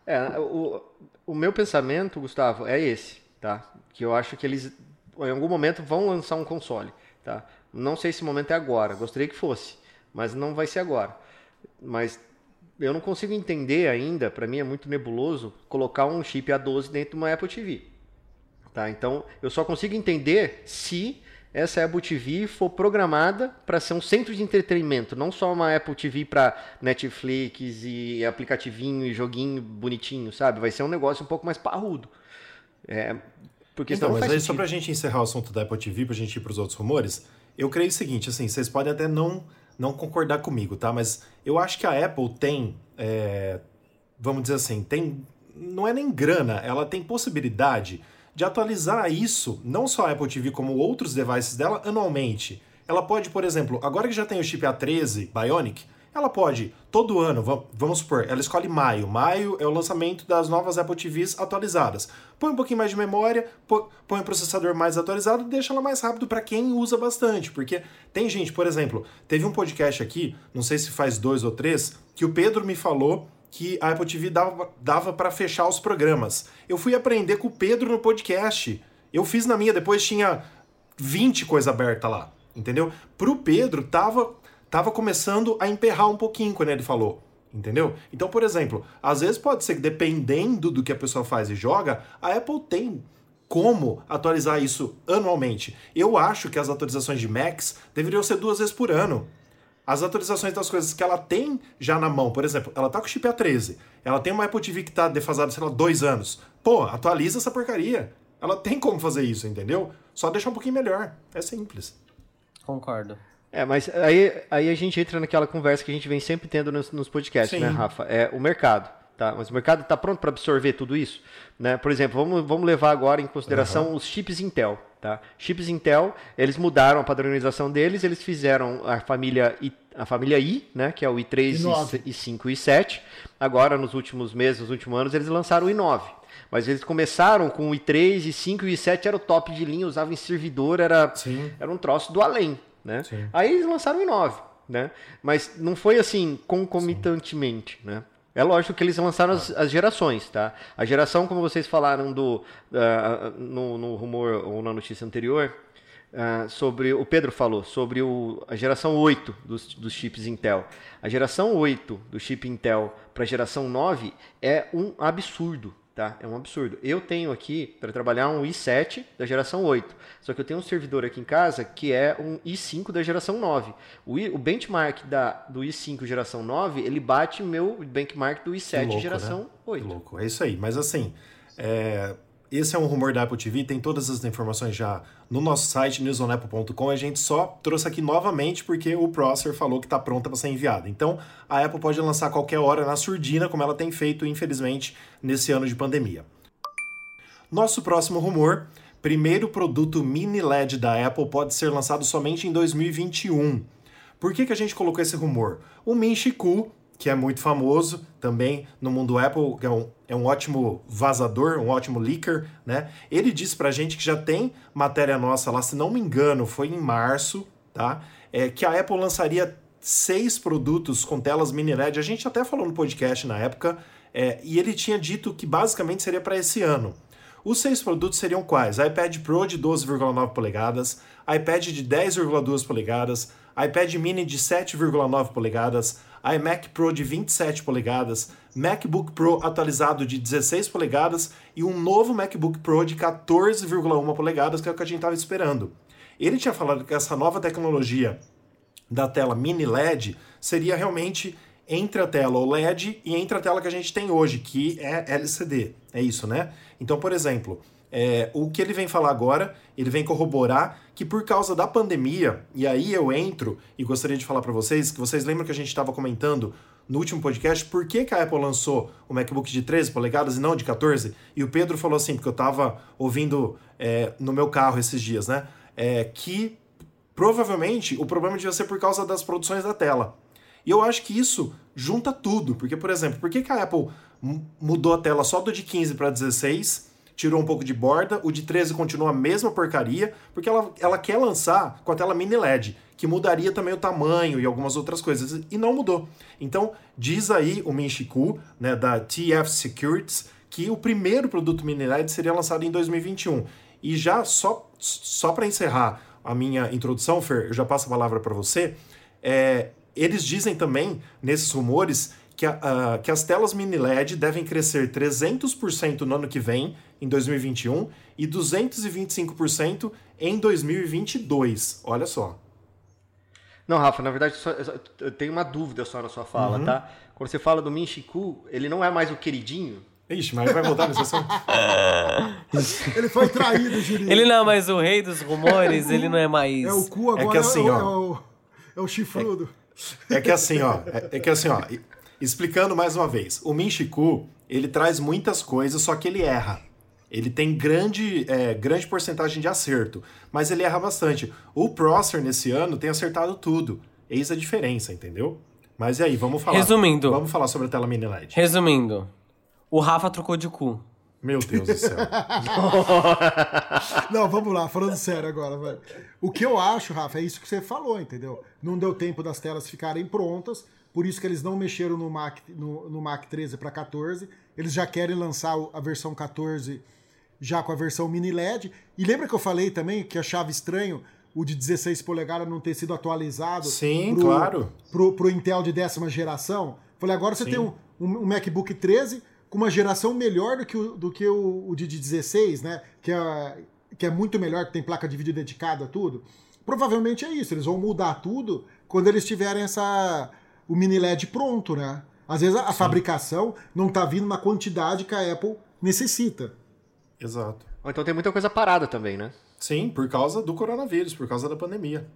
É, o, o meu pensamento, Gustavo, é esse, tá? Que eu acho que eles, em algum momento, vão lançar um console, tá? Não sei se o momento é agora, gostaria que fosse, mas não vai ser agora. Mas eu não consigo entender ainda, para mim é muito nebuloso, colocar um chip A12 dentro de uma Apple TV. Tá? Então, eu só consigo entender se essa Apple TV for programada para ser um centro de entretenimento, não só uma Apple TV para Netflix e aplicativinho e joguinho bonitinho, sabe? Vai ser um negócio um pouco mais parrudo. É, porque Então, mas aí só sentido. pra gente encerrar o assunto da Apple TV, pra gente ir pros outros rumores, eu creio o seguinte, assim, vocês podem até não, não concordar comigo, tá? Mas eu acho que a Apple tem, é, vamos dizer assim, tem, não é nem grana, ela tem possibilidade de atualizar isso, não só a Apple TV, como outros devices dela, anualmente. Ela pode, por exemplo, agora que já tem o chip A13 Bionic, ela pode, todo ano, va- vamos supor, ela escolhe maio. Maio é o lançamento das novas Apple TVs atualizadas. Põe um pouquinho mais de memória, põe um processador mais atualizado e deixa ela mais rápido para quem usa bastante. Porque tem gente, por exemplo, teve um podcast aqui, não sei se faz dois ou três, que o Pedro me falou que a Apple TV dava, dava para fechar os programas. Eu fui aprender com o Pedro no podcast. Eu fiz na minha, depois tinha 20 coisas abertas lá, entendeu? Pro Pedro, tava, tava começando a emperrar um pouquinho quando ele falou. Entendeu? Então, por exemplo, às vezes pode ser que dependendo do que a pessoa faz e joga, a Apple tem como atualizar isso anualmente. Eu acho que as atualizações de Macs deveriam ser duas vezes por ano. As atualizações das coisas que ela tem já na mão, por exemplo, ela tá com o chip A13, ela tem uma Apple TV que tá defasada, sei lá, dois anos. Pô, atualiza essa porcaria. Ela tem como fazer isso, entendeu? Só deixar um pouquinho melhor. É simples. Concordo. É, mas aí, aí a gente entra naquela conversa que a gente vem sempre tendo nos, nos podcasts, Sim. né, Rafa? É o mercado. Tá? Mas o mercado está pronto para absorver tudo isso? Né? Por exemplo, vamos, vamos levar agora em consideração uhum. os chips Intel. Tá? Chips Intel, eles mudaram a padronização deles, eles fizeram a família I, a família I, né, que é o i3, I9. i5 e i7. Agora, nos últimos meses, nos últimos anos, eles lançaram o i9. Mas eles começaram com o i3, i5 e o i7 era o top de linha, usava em servidor, era, era um troço do além. Né? Aí eles lançaram o i9. Né? Mas não foi assim concomitantemente, Sim. né? É lógico que eles lançaram as, as, gerações, tá? A geração, como vocês falaram do, uh, no, no, rumor ou na notícia anterior, uh, sobre o Pedro falou sobre o, a geração 8 dos, dos chips Intel. A geração 8 do chip Intel para a geração 9 é um absurdo. Tá? É um absurdo. Eu tenho aqui para trabalhar um i7 da geração 8. Só que eu tenho um servidor aqui em casa que é um i5 da geração 9. O, I, o benchmark da, do i5 geração 9, ele bate meu benchmark do i7 louco, geração né? 8. Que louco. É isso aí. Mas assim, é, esse é um rumor da Apple TV, tem todas as informações já no nosso site, newsonapple.com. A gente só trouxe aqui novamente porque o Prosser falou que está pronta para ser enviada. Então, a Apple pode lançar a qualquer hora na surdina, como ela tem feito, infelizmente, nesse ano de pandemia. Nosso próximo rumor: primeiro produto mini LED da Apple pode ser lançado somente em 2021. Por que, que a gente colocou esse rumor? O Min Chiku, que é muito famoso também no mundo Apple, é um, é um ótimo vazador, um ótimo leaker, né? Ele disse pra gente que já tem matéria nossa lá, se não me engano, foi em março, tá? É, que a Apple lançaria seis produtos com telas mini LED. A gente até falou no podcast na época, é, e ele tinha dito que basicamente seria para esse ano. Os seis produtos seriam quais? iPad Pro de 12,9 polegadas, iPad de 10,2 polegadas, iPad mini de 7,9 polegadas, iMac Pro de 27 polegadas, MacBook Pro atualizado de 16 polegadas e um novo MacBook Pro de 14,1 polegadas, que é o que a gente estava esperando. Ele tinha falado que essa nova tecnologia da tela mini LED seria realmente entre a tela OLED e entre a tela que a gente tem hoje, que é LCD. É isso, né? Então, por exemplo, é, o que ele vem falar agora, ele vem corroborar que por causa da pandemia, e aí eu entro e gostaria de falar para vocês, que vocês lembram que a gente estava comentando no último podcast por que, que a Apple lançou o MacBook de 13 polegadas e não de 14? E o Pedro falou assim, porque eu estava ouvindo é, no meu carro esses dias, né? É, que provavelmente o problema devia ser por causa das produções da tela. E eu acho que isso junta tudo, porque, por exemplo, por que, que a Apple mudou a tela só do de 15 para 16 tirou um pouco de borda, o de 13 continua a mesma porcaria, porque ela, ela quer lançar com a tela mini LED, que mudaria também o tamanho e algumas outras coisas, e não mudou. Então, diz aí o Minchiku, né, da TF Securities, que o primeiro produto mini LED seria lançado em 2021. E já só, só para encerrar a minha introdução, Fer, eu já passo a palavra para você, é, eles dizem também, nesses rumores, que, a, que as telas mini LED devem crescer 300% no ano que vem, em 2021, e 225% em 2022. Olha só. Não, Rafa, na verdade eu tenho uma dúvida só na sua fala, uhum. tá? Quando você fala do Minchiku, ele não é mais o queridinho? Ixi, mas ele vai voltar nesse assunto. ele foi traído, Juninho. Ele não é mais o rei dos rumores, é ele não é mais. É o cu agora, é, que assim, é, ó, é, o, é o chifrudo. É, é que assim, ó. É, é que assim, ó. Explicando mais uma vez, o Minchiku, ele traz muitas coisas, só que ele erra. Ele tem grande, é, grande porcentagem de acerto, mas ele erra bastante. O Prosser, nesse ano, tem acertado tudo. Eis a diferença, entendeu? Mas e aí, vamos falar. Resumindo. Vamos falar sobre a tela mini LED. Resumindo, o Rafa trocou de cu. Meu Deus do céu. Não, vamos lá, falando sério agora, velho. O que eu acho, Rafa, é isso que você falou, entendeu? Não deu tempo das telas ficarem prontas, por isso que eles não mexeram no Mac, no, no Mac 13 para 14. Eles já querem lançar a versão 14 já com a versão mini LED. E lembra que eu falei também que achava estranho o de 16 polegadas não ter sido atualizado Sim, pro, claro. Pro, pro Intel de décima geração? Falei, agora você Sim. tem um, um, MacBook 13 com uma geração melhor do que o, do que o, o de 16, né? Que é, que é muito melhor, que tem placa de vídeo dedicada, tudo. Provavelmente é isso, eles vão mudar tudo quando eles tiverem essa o mini LED pronto, né? Às vezes a, a fabricação não tá vindo na quantidade que a Apple necessita. Exato. Então tem muita coisa parada também, né? Sim, por causa do coronavírus, por causa da pandemia.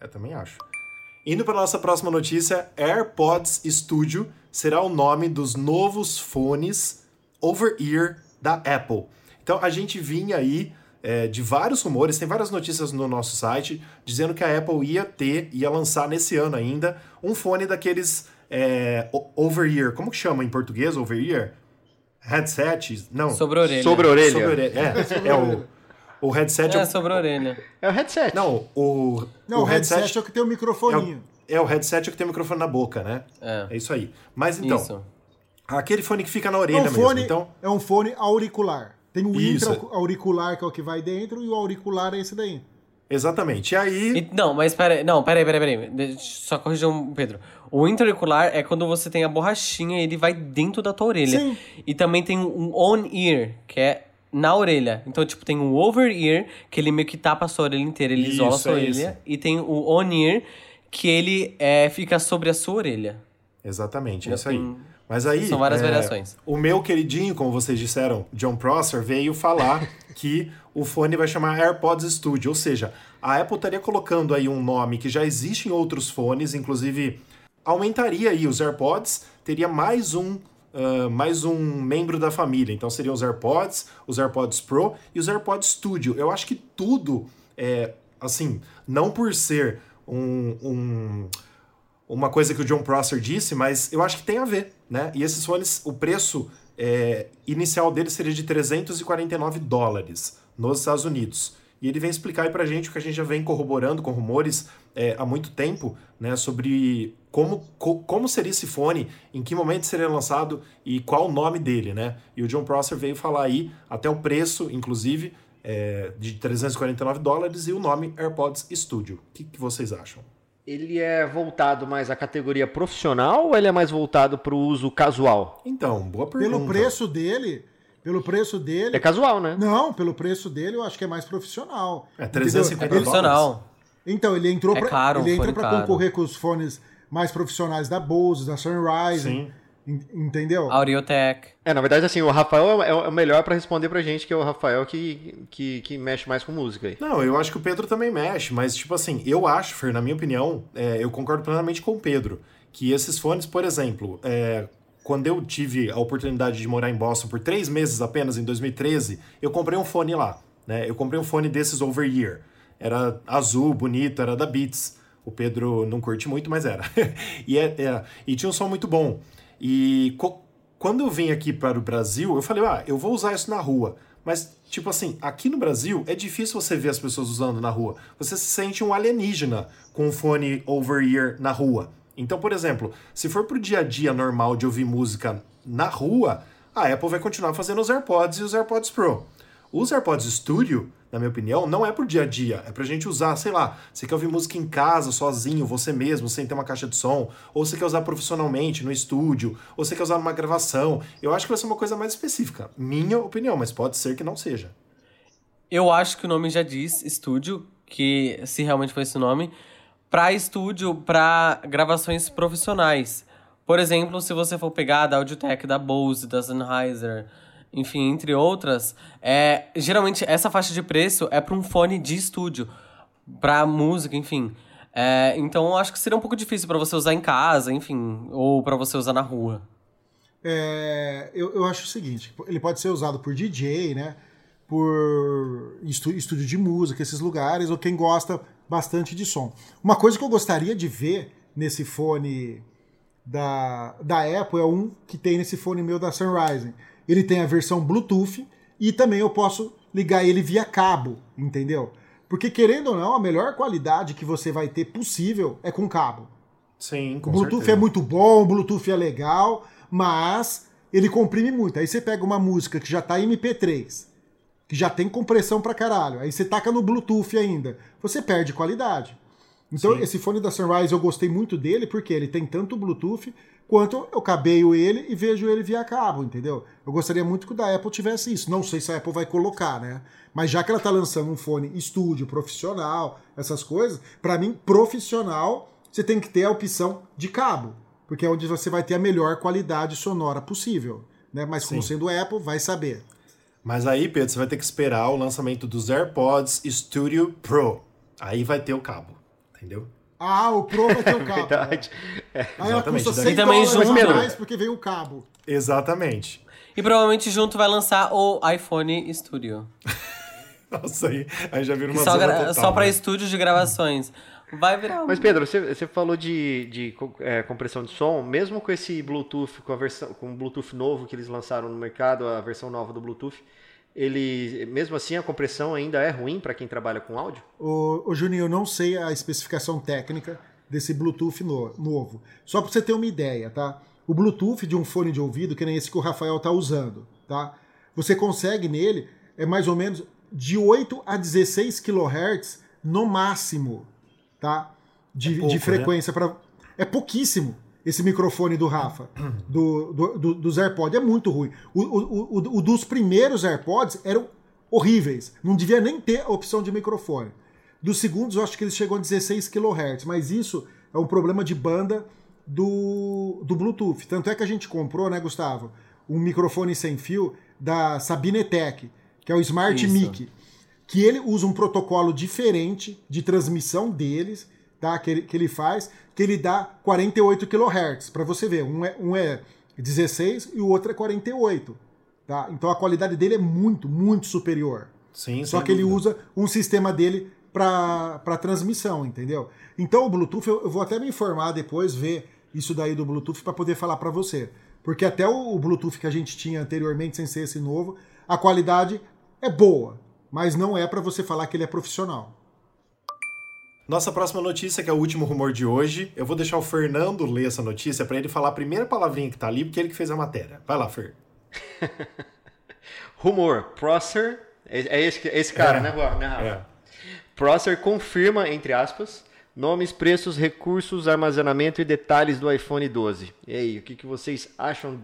Eu também acho. Indo para nossa próxima notícia, AirPods Studio será o nome dos novos fones over-ear da Apple. Então a gente vinha aí é, de vários rumores, tem várias notícias no nosso site dizendo que a Apple ia ter, ia lançar nesse ano ainda, um fone daqueles é, over-ear. Como que chama em português over-ear? Headset? Não. Sobre a orelha. Sobre a orelha. Sobre a orelha. É, é o, o headset. É, o- sobre a orelha. É o headset. Não, o, Não, o, headset, é o que tem o é microfoninho. o, é o headset que tem o microfone na boca, né? É. É isso aí. Mas então, Isso. aquele fone que fica na É orelha um, mesmo. fone, Então, é um fone auricular. Tem o Isso. intra-auricular, que é o que vai dentro, e o auricular é esse daí. exatamente. E aí, E- não, mas pera, não, pera aí, pera aí, pera aí. Deixa eu Só corrigir um, Pedro. O intra-auricular é quando você tem a borrachinha e ele vai dentro da tua orelha. Sim. E também tem um on-ear, que é na orelha. Então, tipo, tem o over-ear, que ele meio que tapa a sua orelha inteira, ele Isso, isola a sua é orelha. esse. E tem o on-ear, que ele é, fica sobre a sua orelha. exatamente, é isso aí. tem- Mas aí, são várias é, variações. O meu queridinho, como vocês disseram, John Prosser, veio falar que o fone vai chamar AirPods Studio, ou seja, a Apple estaria colocando aí um nome que já existe em outros fones, inclusive aumentaria aí os AirPods, teria mais um ah, mais um membro da família. Então seriam os AirPods, os AirPods Pro e os AirPods Studio. Eu acho que tudo é assim, não por ser um- um uma coisa que o John Prosser disse, mas eu acho que tem a ver, né? E esses fones, o preço é, inicial deles seria de 349 dólares nos Estados Unidos. E ele vem explicar aí pra gente o que a gente já vem corroborando com rumores é, há muito tempo, né? Sobre como, co- como seria esse fone, em que momento seria lançado e qual o nome dele, né? E o John Prosser veio falar aí até o preço, inclusive, é, de 349 dólares e o nome AirPods Studio. O que, que vocês acham? Ele é voltado mais à categoria profissional ou ele é mais voltado para o uso casual? Então, boa pergunta. Pelo preço dele, pelo preço dele. É casual, né? Não, pelo preço dele eu acho que é mais profissional. É, Entendeu? 350 É profissional. Então, ele entrou É pra, caro, ele entra pra caro. concorrer com os fones mais profissionais da Bose, da Sunrise. Sim. en- Entendeu? Audiotech. É, na verdade, assim, o Rafael é é o melhor para responder pra gente, que é o Rafael que, que, que mexe mais com música aí. Não, eu acho que o Pedro também mexe, mas, tipo assim, eu acho, Fer, na minha opinião, é, eu concordo plenamente com o Pedro, que esses fones, por exemplo, é, quando eu tive a oportunidade de morar em Boston por três meses apenas, em 2013, eu comprei um fone lá, né? Eu comprei um fone desses over-ear. Era azul, bonito, era da Beats. O Pedro não curte muito, mas era. e, é, é- e tinha um som muito bom. E quando eu vim aqui para o Brasil, eu falei, ah, eu vou usar isso na rua. Mas, tipo assim, aqui no Brasil é difícil você ver as pessoas usando na rua. Você se sente um alienígena com um fone over-ear na rua. Então, por exemplo, se for pro dia a dia normal de ouvir música na rua, a Apple vai continuar fazendo os AirPods e os AirPods Pro. Os AirPods Studio, na minha opinião, não é pro dia a dia. É pra gente usar, sei lá, você quer ouvir música em casa, sozinho, você mesmo, sem ter uma caixa de som, ou você quer usar profissionalmente, no estúdio, ou você quer usar numa gravação. Eu acho que vai ser uma coisa mais específica. Minha opinião, mas pode ser que não seja. Eu acho que o nome já diz estúdio, que se realmente foi esse o nome, para estúdio, para gravações profissionais. Por exemplo, se você for pegar da Audiotech, da Bose, da Sennheiser, enfim, entre outras, é, geralmente essa faixa de preço é para um fone de estúdio, para música, enfim. É, então eu acho que seria um pouco difícil para você usar em casa, enfim, ou para você usar na rua. É, eu, eu acho o seguinte: ele pode ser usado por DJ, né? Por estúdio de música, esses lugares, ou quem gosta bastante de som. Uma coisa que eu gostaria de ver nesse fone da, da Apple é um que tem nesse fone meu da Sunrise, ele tem a versão Bluetooth e também eu posso ligar ele via cabo, entendeu? Porque querendo ou não, a melhor qualidade que você vai ter possível é com cabo. Sim, com O Bluetooth certeza. é muito bom, o Bluetooth é legal, mas ele comprime muito. Aí você pega uma música que já tá em MP3, que já tem compressão pra caralho, aí você taca no Bluetooth ainda, você perde qualidade. Então Sim. esse fone da Sunrise eu gostei muito dele porque ele tem tanto Bluetooth quanto eu cabeio ele e vejo ele via cabo, entendeu? Eu gostaria muito que o da Apple tivesse isso. Não sei se a Apple vai colocar, né? Mas já que ela tá lançando um fone estúdio profissional, essas coisas, pra mim profissional você tem que ter a opção de cabo, porque é onde você vai ter a melhor qualidade sonora possível, né? Mas como Sim. sendo Apple, vai saber. Mas aí, Pedro, você vai ter que esperar o lançamento dos AirPods Studio Pro. Aí vai ter o cabo, entendeu? Ah, o Pro vai ter o cabo. né? Verdade. É. Aí ela Exatamente. custa Daí 100 também dólares junto- porque veio o cabo. Exatamente. E provavelmente junto vai lançar o iPhone Studio. Nossa, aí, aí já vira Que uma só, zona gra- total, só pra né? estúdios de gravações. Vai virar um... Mas Pedro, você, você falou de, de é, compressão de som, mesmo com esse Bluetooth, com a versão, com o Bluetooth novo que eles lançaram no mercado, a versão nova do Bluetooth, ele, mesmo assim, a compressão ainda é ruim para quem trabalha com áudio? Ô, ô Juninho, eu não sei a especificação técnica desse Bluetooth no- novo. Só para você ter uma ideia, tá? O Bluetooth de um fone de ouvido, que nem esse que o Rafael tá usando, tá? Você consegue nele, é mais ou menos de 8 a 16 kHz no máximo, tá? De, É pouco, de né? frequência para É pouquíssimo esse microfone do Rafa, do, do- do- dos AirPods. É muito ruim. O, o- o- o dos primeiros AirPods eram horríveis. Não devia nem ter a opção de microfone. Dos segundos, eu acho que eles chegam a 16 kHz, mas isso é um problema de banda do, do Bluetooth. Tanto é que a gente comprou, né, Gustavo, um microfone sem fio da Sabinetec, que é o Smart Isso. Mic, que ele usa um protocolo diferente de transmissão deles, tá? Que ele, que ele faz, que ele dá 48 kHz, para você ver. Um é, um é 16 e o outro é 48. Tá? Então a qualidade dele é muito, muito superior. Sim, Só que ele dúvida. usa um sistema dele para transmissão, entendeu? Então o Bluetooth, eu, eu vou até me informar depois, ver isso daí do Bluetooth para poder falar para você. Porque até o, o Bluetooth que a gente tinha anteriormente, sem ser esse novo, a qualidade é boa, mas não é para você falar que ele é profissional. Nossa próxima notícia, que é o último rumor de hoje, eu vou deixar o Fernando ler essa notícia para ele falar a primeira palavrinha que tá ali, porque ele que fez a matéria. Vai lá, Fer. Rumor, Prosser, é, é esse, é esse cara, É. né, né, Rafa? É. Prosser confirma, entre aspas, nomes, preços, recursos, armazenamento e detalhes do iPhone 12. E aí, o que, que vocês acham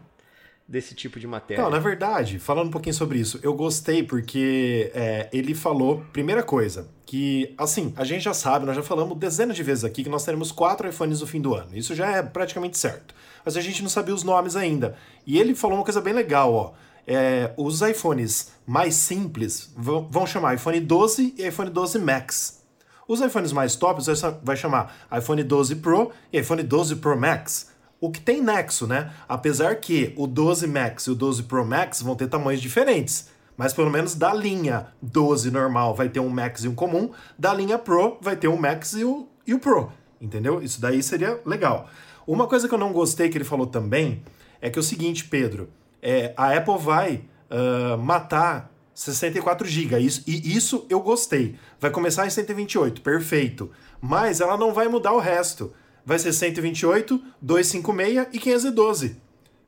desse tipo de matéria? Não, na verdade, falando um pouquinho sobre isso, eu gostei porque é, ele falou, primeira coisa, que, assim, a gente já sabe, nós já falamos dezenas de vezes aqui que nós teremos quatro iPhones no fim do ano. Isso já é praticamente certo. Mas a gente não sabia os nomes ainda. E ele falou uma coisa bem legal, ó. É, os iPhones mais simples vão, vão chamar iPhone 12 e iPhone 12 Max. Os iPhones mais tops vai chamar iPhone 12 Pro e iPhone 12 Pro Max. O que tem nexo, né? Apesar que o 12 Max e o 12 Pro Max vão ter tamanhos diferentes. Mas pelo menos da linha 12 normal vai ter um Max e um comum, da linha Pro vai ter um Max e o, e o Pro. Entendeu? Isso daí seria legal. Uma coisa que eu não gostei que ele falou também é que é o seguinte, Pedro. é, a Apple vai ah, matar 64 GB. Isso, e isso eu gostei. Vai começar em 128, perfeito. Mas ela não vai mudar o resto. Vai ser 128, 256 e 512.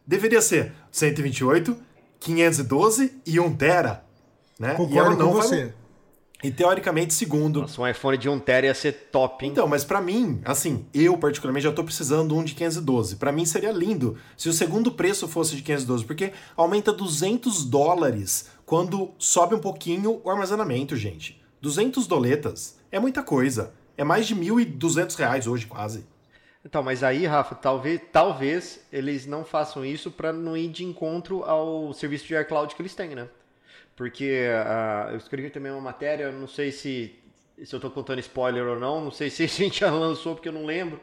Deveria ser 128, 512 e 1 tera. Né? e ela Concordo não com vai você. mu- E teoricamente, segundo. Nossa, um iPhone de 1 tera ia ser top, hein? Então, mas pra mim, assim, eu particularmente já tô precisando de um de 512. Pra mim seria lindo se o segundo preço fosse de 512, porque aumenta 200 dólares quando sobe um pouquinho o armazenamento, gente. 200 doletas é muita coisa. É mais de 1.200 reais hoje, quase. Então, mas aí, Rafa, talvez, talvez eles não façam isso para não ir de encontro ao serviço de AirCloud que eles têm, né? Porque ah, eu escrevi também uma matéria, não sei se, se eu estou contando spoiler ou não, não sei se a gente já lançou porque eu não lembro,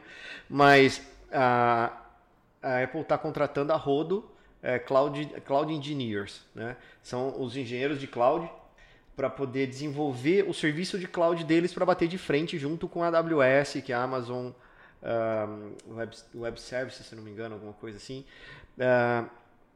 mas ah, a Apple está contratando a Rodo eh, Cloud, Cloud Engineers, né? São os engenheiros de cloud para poder desenvolver o serviço de cloud deles para bater de frente junto com a AWS, que é a Amazon um, Web, Web Services, se não me engano, alguma coisa assim. Uh,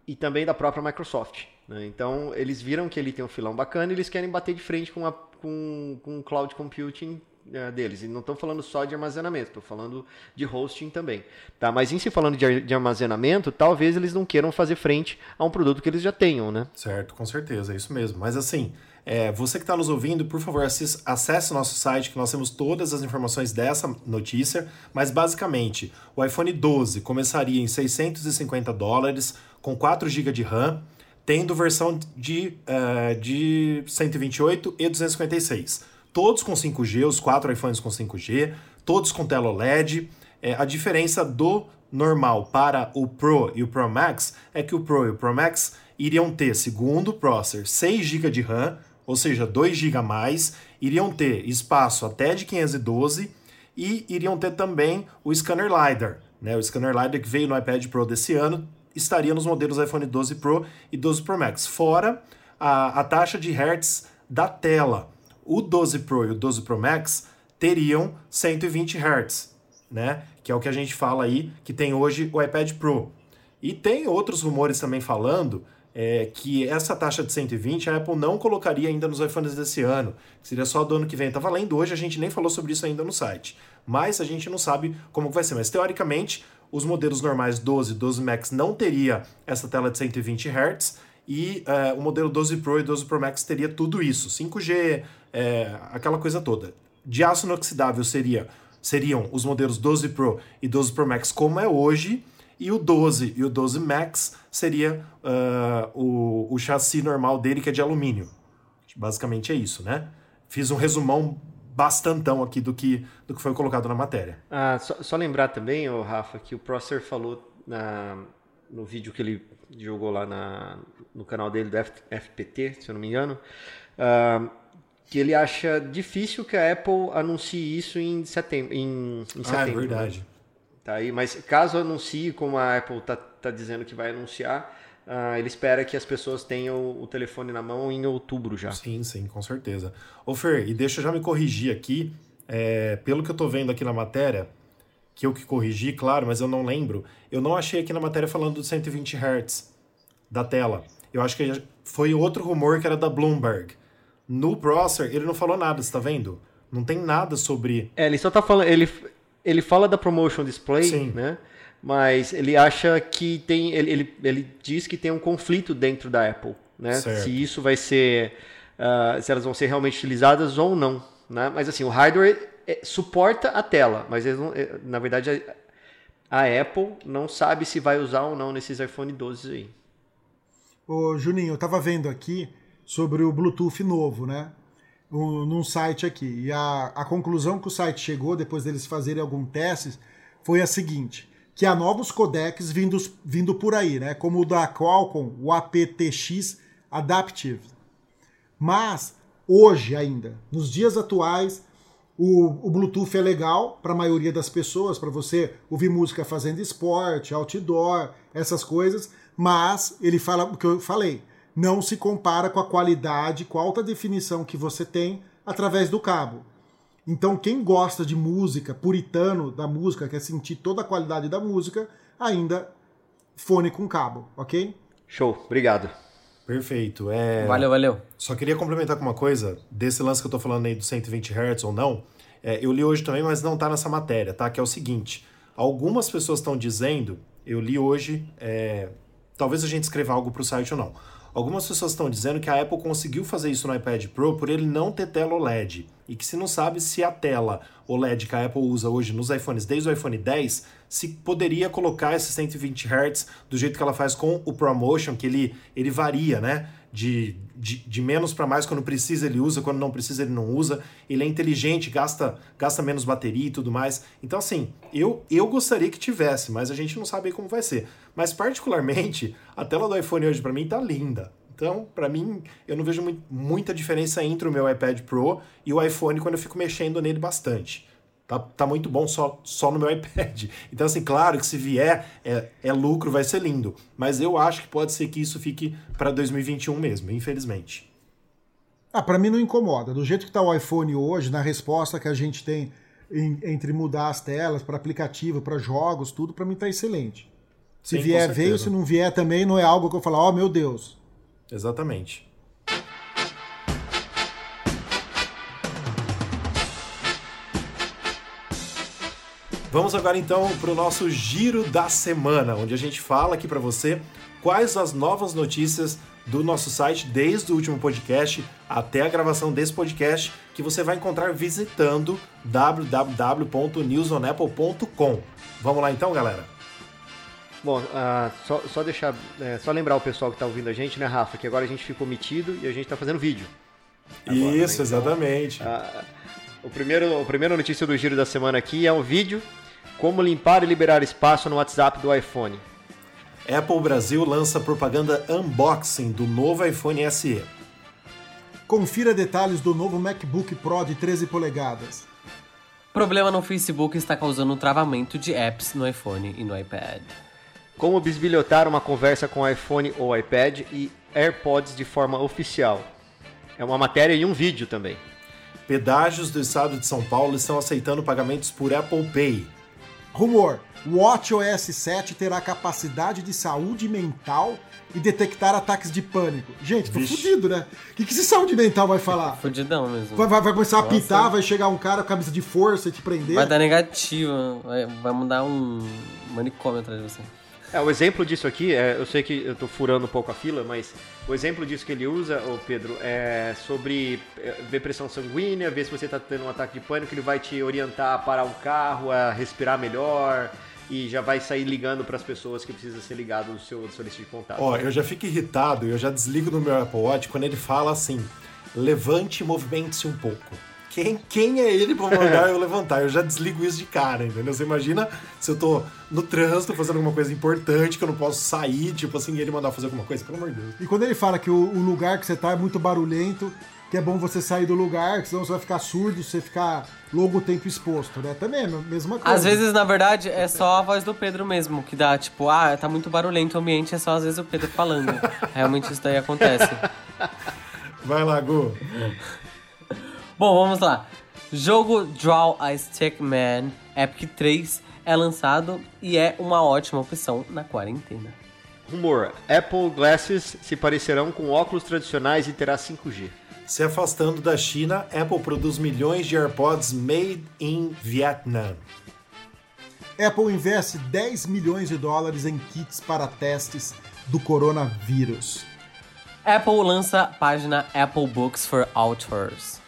e também da própria Microsoft. Né? Então, eles viram que ele tem um filão bacana e eles querem bater de frente com, a, com, com o cloud computing é, deles. E não estou falando só de armazenamento, estou falando de hosting também. Tá? Mas em se falando de, de, armazenamento, talvez eles não queiram fazer frente a um produto que eles já tenham, né? Certo, com certeza, é isso mesmo. Mas assim, é, você que está nos ouvindo, por favor, acesse nosso site que nós temos todas as informações dessa notícia. Mas basicamente, o iPhone 12 começaria em 650 dólares com 4 GB de RAM, tendo versão de, uh, de 128 e 256. Todos com 5G, os quatro iPhones com 5G, todos com tela OLED. É, a diferença do normal para o Pro e o Pro Max é que o Pro e o Pro Max iriam ter, segundo o processor, 6 GB de RAM, ou seja, 2 GB a mais, iriam ter espaço até de 512 e iriam ter também o scanner LiDAR. Né? O scanner LiDAR que veio no iPad Pro desse ano estaria nos modelos iPhone 12 Pro e 12 Pro Max, fora a, a taxa de hertz da tela. O 12 Pro e o 12 Pro Max teriam 120 Hz, né? Que é o que a gente fala aí que tem hoje o iPad Pro. E tem outros rumores também falando é, que essa taxa de 120 a Apple não colocaria ainda nos iPhones desse ano, seria só do ano que vem. Tá valendo hoje, a gente nem falou sobre isso ainda no site. Mas a gente não sabe como vai ser. Mas teoricamente, os modelos normais 12 e 12 Max não teria essa tela de 120 Hz e é, o modelo 12 Pro e 12 Pro Max teria tudo isso, 5G, é, aquela coisa toda. De aço inoxidável seria, seriam os modelos 12 Pro e 12 Pro Max como é hoje, e o 12 e o 12 Max seria uh, o, o chassi normal dele, que é de alumínio. Basicamente é isso, né? Fiz um resumão bastantão aqui do que, do que foi colocado na matéria. Ah, só, só lembrar também, oh, Rafa, que o Prosser falou na, no vídeo que ele jogou lá na, no canal dele do F, FPT, se eu não me engano, uh, que ele acha difícil que a Apple anuncie isso em setembro. Em, em setembro ah, é verdade. Né? Tá aí, mas caso anuncie, como a Apple está tá dizendo que vai anunciar, uh, ele espera que as pessoas tenham o telefone na mão em outubro já. Sim, sim, com certeza. Ô Fer, e deixa eu já me corrigir aqui, é, pelo que eu estou vendo aqui na matéria, que eu que corrigi, claro, mas eu não lembro, eu não achei aqui na matéria falando do 120 Hz da tela. Eu acho que foi outro rumor que era da Bloomberg. No Prosser, ele não falou nada, você tá vendo? Não tem nada sobre. É, ele só tá falando. Ele, ele fala da promotion display, Sim. né? Mas ele acha que tem. Ele, ele, ele diz que tem um conflito dentro da Apple, né? Certo. Se isso vai ser. Uh, se elas vão ser realmente utilizadas ou não. Né? Mas assim, o hardware é, suporta a tela, mas não, é, na verdade a, a, Apple não sabe se vai usar ou não nesses iPhone 12 aí. Ô Juninho, eu tava vendo aqui sobre o Bluetooth novo, né? Num site aqui. E a, a conclusão que o site chegou, depois deles fazerem alguns testes, foi a seguinte: que há novos codecs vindos, vindo por aí, né? Como o da Qualcomm, o aptX Adaptive. Mas, hoje ainda, nos dias atuais, o, o Bluetooth é legal para a maioria das pessoas, para você ouvir música fazendo esporte, outdoor, essas coisas, mas ele fala o que eu falei não se compara com a qualidade, com a alta definição que você tem através do cabo. Então, quem gosta de música, puritano da música, quer sentir toda a qualidade da música, ainda fone com cabo, ok? Show, obrigado. Perfeito. É... Valeu, valeu. Só queria complementar com uma coisa, desse lance que eu tô falando aí do 120 Hz ou não, é, eu li hoje também, mas não tá nessa matéria, tá? Que é o seguinte, algumas pessoas estão dizendo, eu li hoje, é... talvez a gente escreva algo pro site ou não, Algumas pessoas estão dizendo que a Apple conseguiu fazer isso no iPad Pro por ele não ter tela OLED. E que se não sabe se a tela OLED que a Apple usa hoje nos iPhones, desde o iPhone 10, se poderia colocar esses 120 Hz do jeito que ela faz com o ProMotion, que ele, ele varia, né? De, de, de menos para mais, quando precisa ele usa, quando não precisa ele não usa. Ele é inteligente, gasta, gasta menos bateria e tudo mais. Então, assim, eu, eu gostaria que tivesse, mas a gente não sabe como vai ser. Mas, particularmente, a tela do iPhone hoje para mim tá linda. Então, para mim, eu não vejo muita diferença entre o meu iPad Pro e o iPhone quando eu fico mexendo nele bastante. Tá, tá muito bom só, só no meu iPad. Então, assim, claro que se vier é, é lucro, vai ser lindo. Mas eu acho que pode ser que isso fique para 2021 mesmo, infelizmente. Ah, para mim não incomoda. Do jeito que tá o iPhone hoje, na resposta que a gente tem em, entre mudar as telas para aplicativo, para jogos, tudo, para mim tá excelente. Se Sim, vier, veio. Se não vier também, não é algo que eu falo, oh meu Deus. Exatamente. Vamos agora então para o nosso giro da semana, onde a gente fala aqui para você quais as novas notícias do nosso site desde o último podcast até a gravação desse podcast que você vai encontrar visitando www.newsonapple.com. Vamos lá então, galera? Bom, ah, só, só deixar, é, só lembrar o pessoal que está ouvindo a gente, né, Rafa, que agora a gente ficou omitido e a gente está fazendo vídeo. Agora, né, Isso, então, exatamente. Ah, o primeiro, a primeira notícia do giro da semana aqui é um vídeo como limpar e liberar espaço no WhatsApp do iPhone. Apple Brasil lança propaganda unboxing do novo iPhone SE. Confira detalhes do novo MacBook Pro de 13 polegadas. Problema no Facebook está causando um travamento de apps no iPhone e no iPad. Como bisbilhotar uma conversa com iPhone ou iPad e AirPods de forma oficial. É uma matéria e um vídeo também. Pedágios do estado de São Paulo estão aceitando pagamentos por Apple Pay. Rumor: o WatchOS 7 terá capacidade de saúde mental e detectar ataques de pânico. Gente, tô Vixe. fudido, né? O que, que esse saúde mental vai falar? Fudidão mesmo. Vai, vai- vai começar a pitar, vai chegar um cara com camisa de força e te prender. Vai dar negativo, vai, vai mandar um manicômio atrás de você. É, o exemplo disso aqui, é, eu sei que eu tô furando um pouco a fila, mas o exemplo disso que ele usa, ô Pedro, é sobre é, ver pressão sanguínea, ver se você tá tendo um ataque de pânico, ele vai te orientar a parar o carro, a respirar melhor e já vai sair ligando para as pessoas que precisa ser ligado no seu, lista de contato. Ó, eu já fico irritado, eu já desligo no meu Apple Watch quando ele fala assim: levante e movimente-se um pouco. Quem, quem é ele pra mandar eu levantar? Eu já desligo isso de cara, entendeu? Você imagina se eu tô no trânsito fazendo alguma coisa importante que eu não posso sair, tipo assim, e ele mandar fazer alguma coisa? Pelo amor de Deus. E quando ele fala que o, o lugar que você tá é muito barulhento, que é bom você sair do lugar, que senão você vai ficar surdo, você ficar longo tempo exposto, né? Também é a mesma coisa. Às vezes, na verdade, é só a voz do Pedro mesmo, que dá, tipo, ah, tá muito barulhento o ambiente, é só às vezes o Pedro falando. Realmente isso daí acontece. Vai lá, Gu. Bom, vamos lá. Jogo Draw a Stickman Epic 3 é lançado e é uma ótima opção na quarentena. Rumor: Apple Glasses se parecerão com óculos tradicionais e terá 5G. Se afastando da China, Apple produz milhões de AirPods made in Vietnam. Apple investe 10 milhões de dólares em kits para testes do coronavírus. Apple lança a página Apple Books for Authors.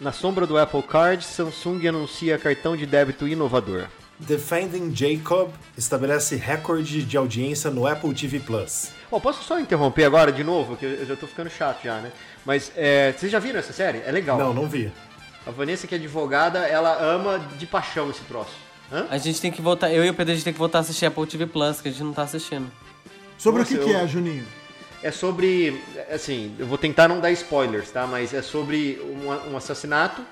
Na sombra do Apple Card, Samsung anuncia cartão de débito inovador. Defending Jacob estabelece recorde de audiência no Apple TV Plus. Ó, posso só interromper agora de novo, que eu já tô ficando chato já, né? Mas é, vocês já viram essa série? É legal. Não, não vi. A Vanessa, que é advogada, ela ama de paixão esse troço. Hã? A gente tem que voltar, eu e o Pedro, a gente tem que voltar a assistir Apple TV Plus, que a gente não tá assistindo. Sobre Nossa, o que, que eu- é, Juninho? É sobre. Assim, eu vou tentar não dar spoilers, tá? Mas é sobre um, um assassinato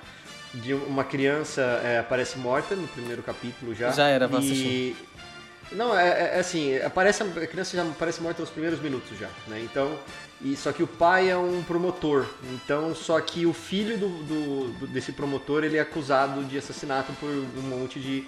de uma criança é, aparece morta no primeiro capítulo já. Já era, vou e... Não, é, é- é assim, aparece, a criança já aparece morta nos primeiros minutos já, né? Então, e, só que o pai é um promotor, então só que o filho do, do- do- desse promotor ele é acusado de assassinato por um monte de,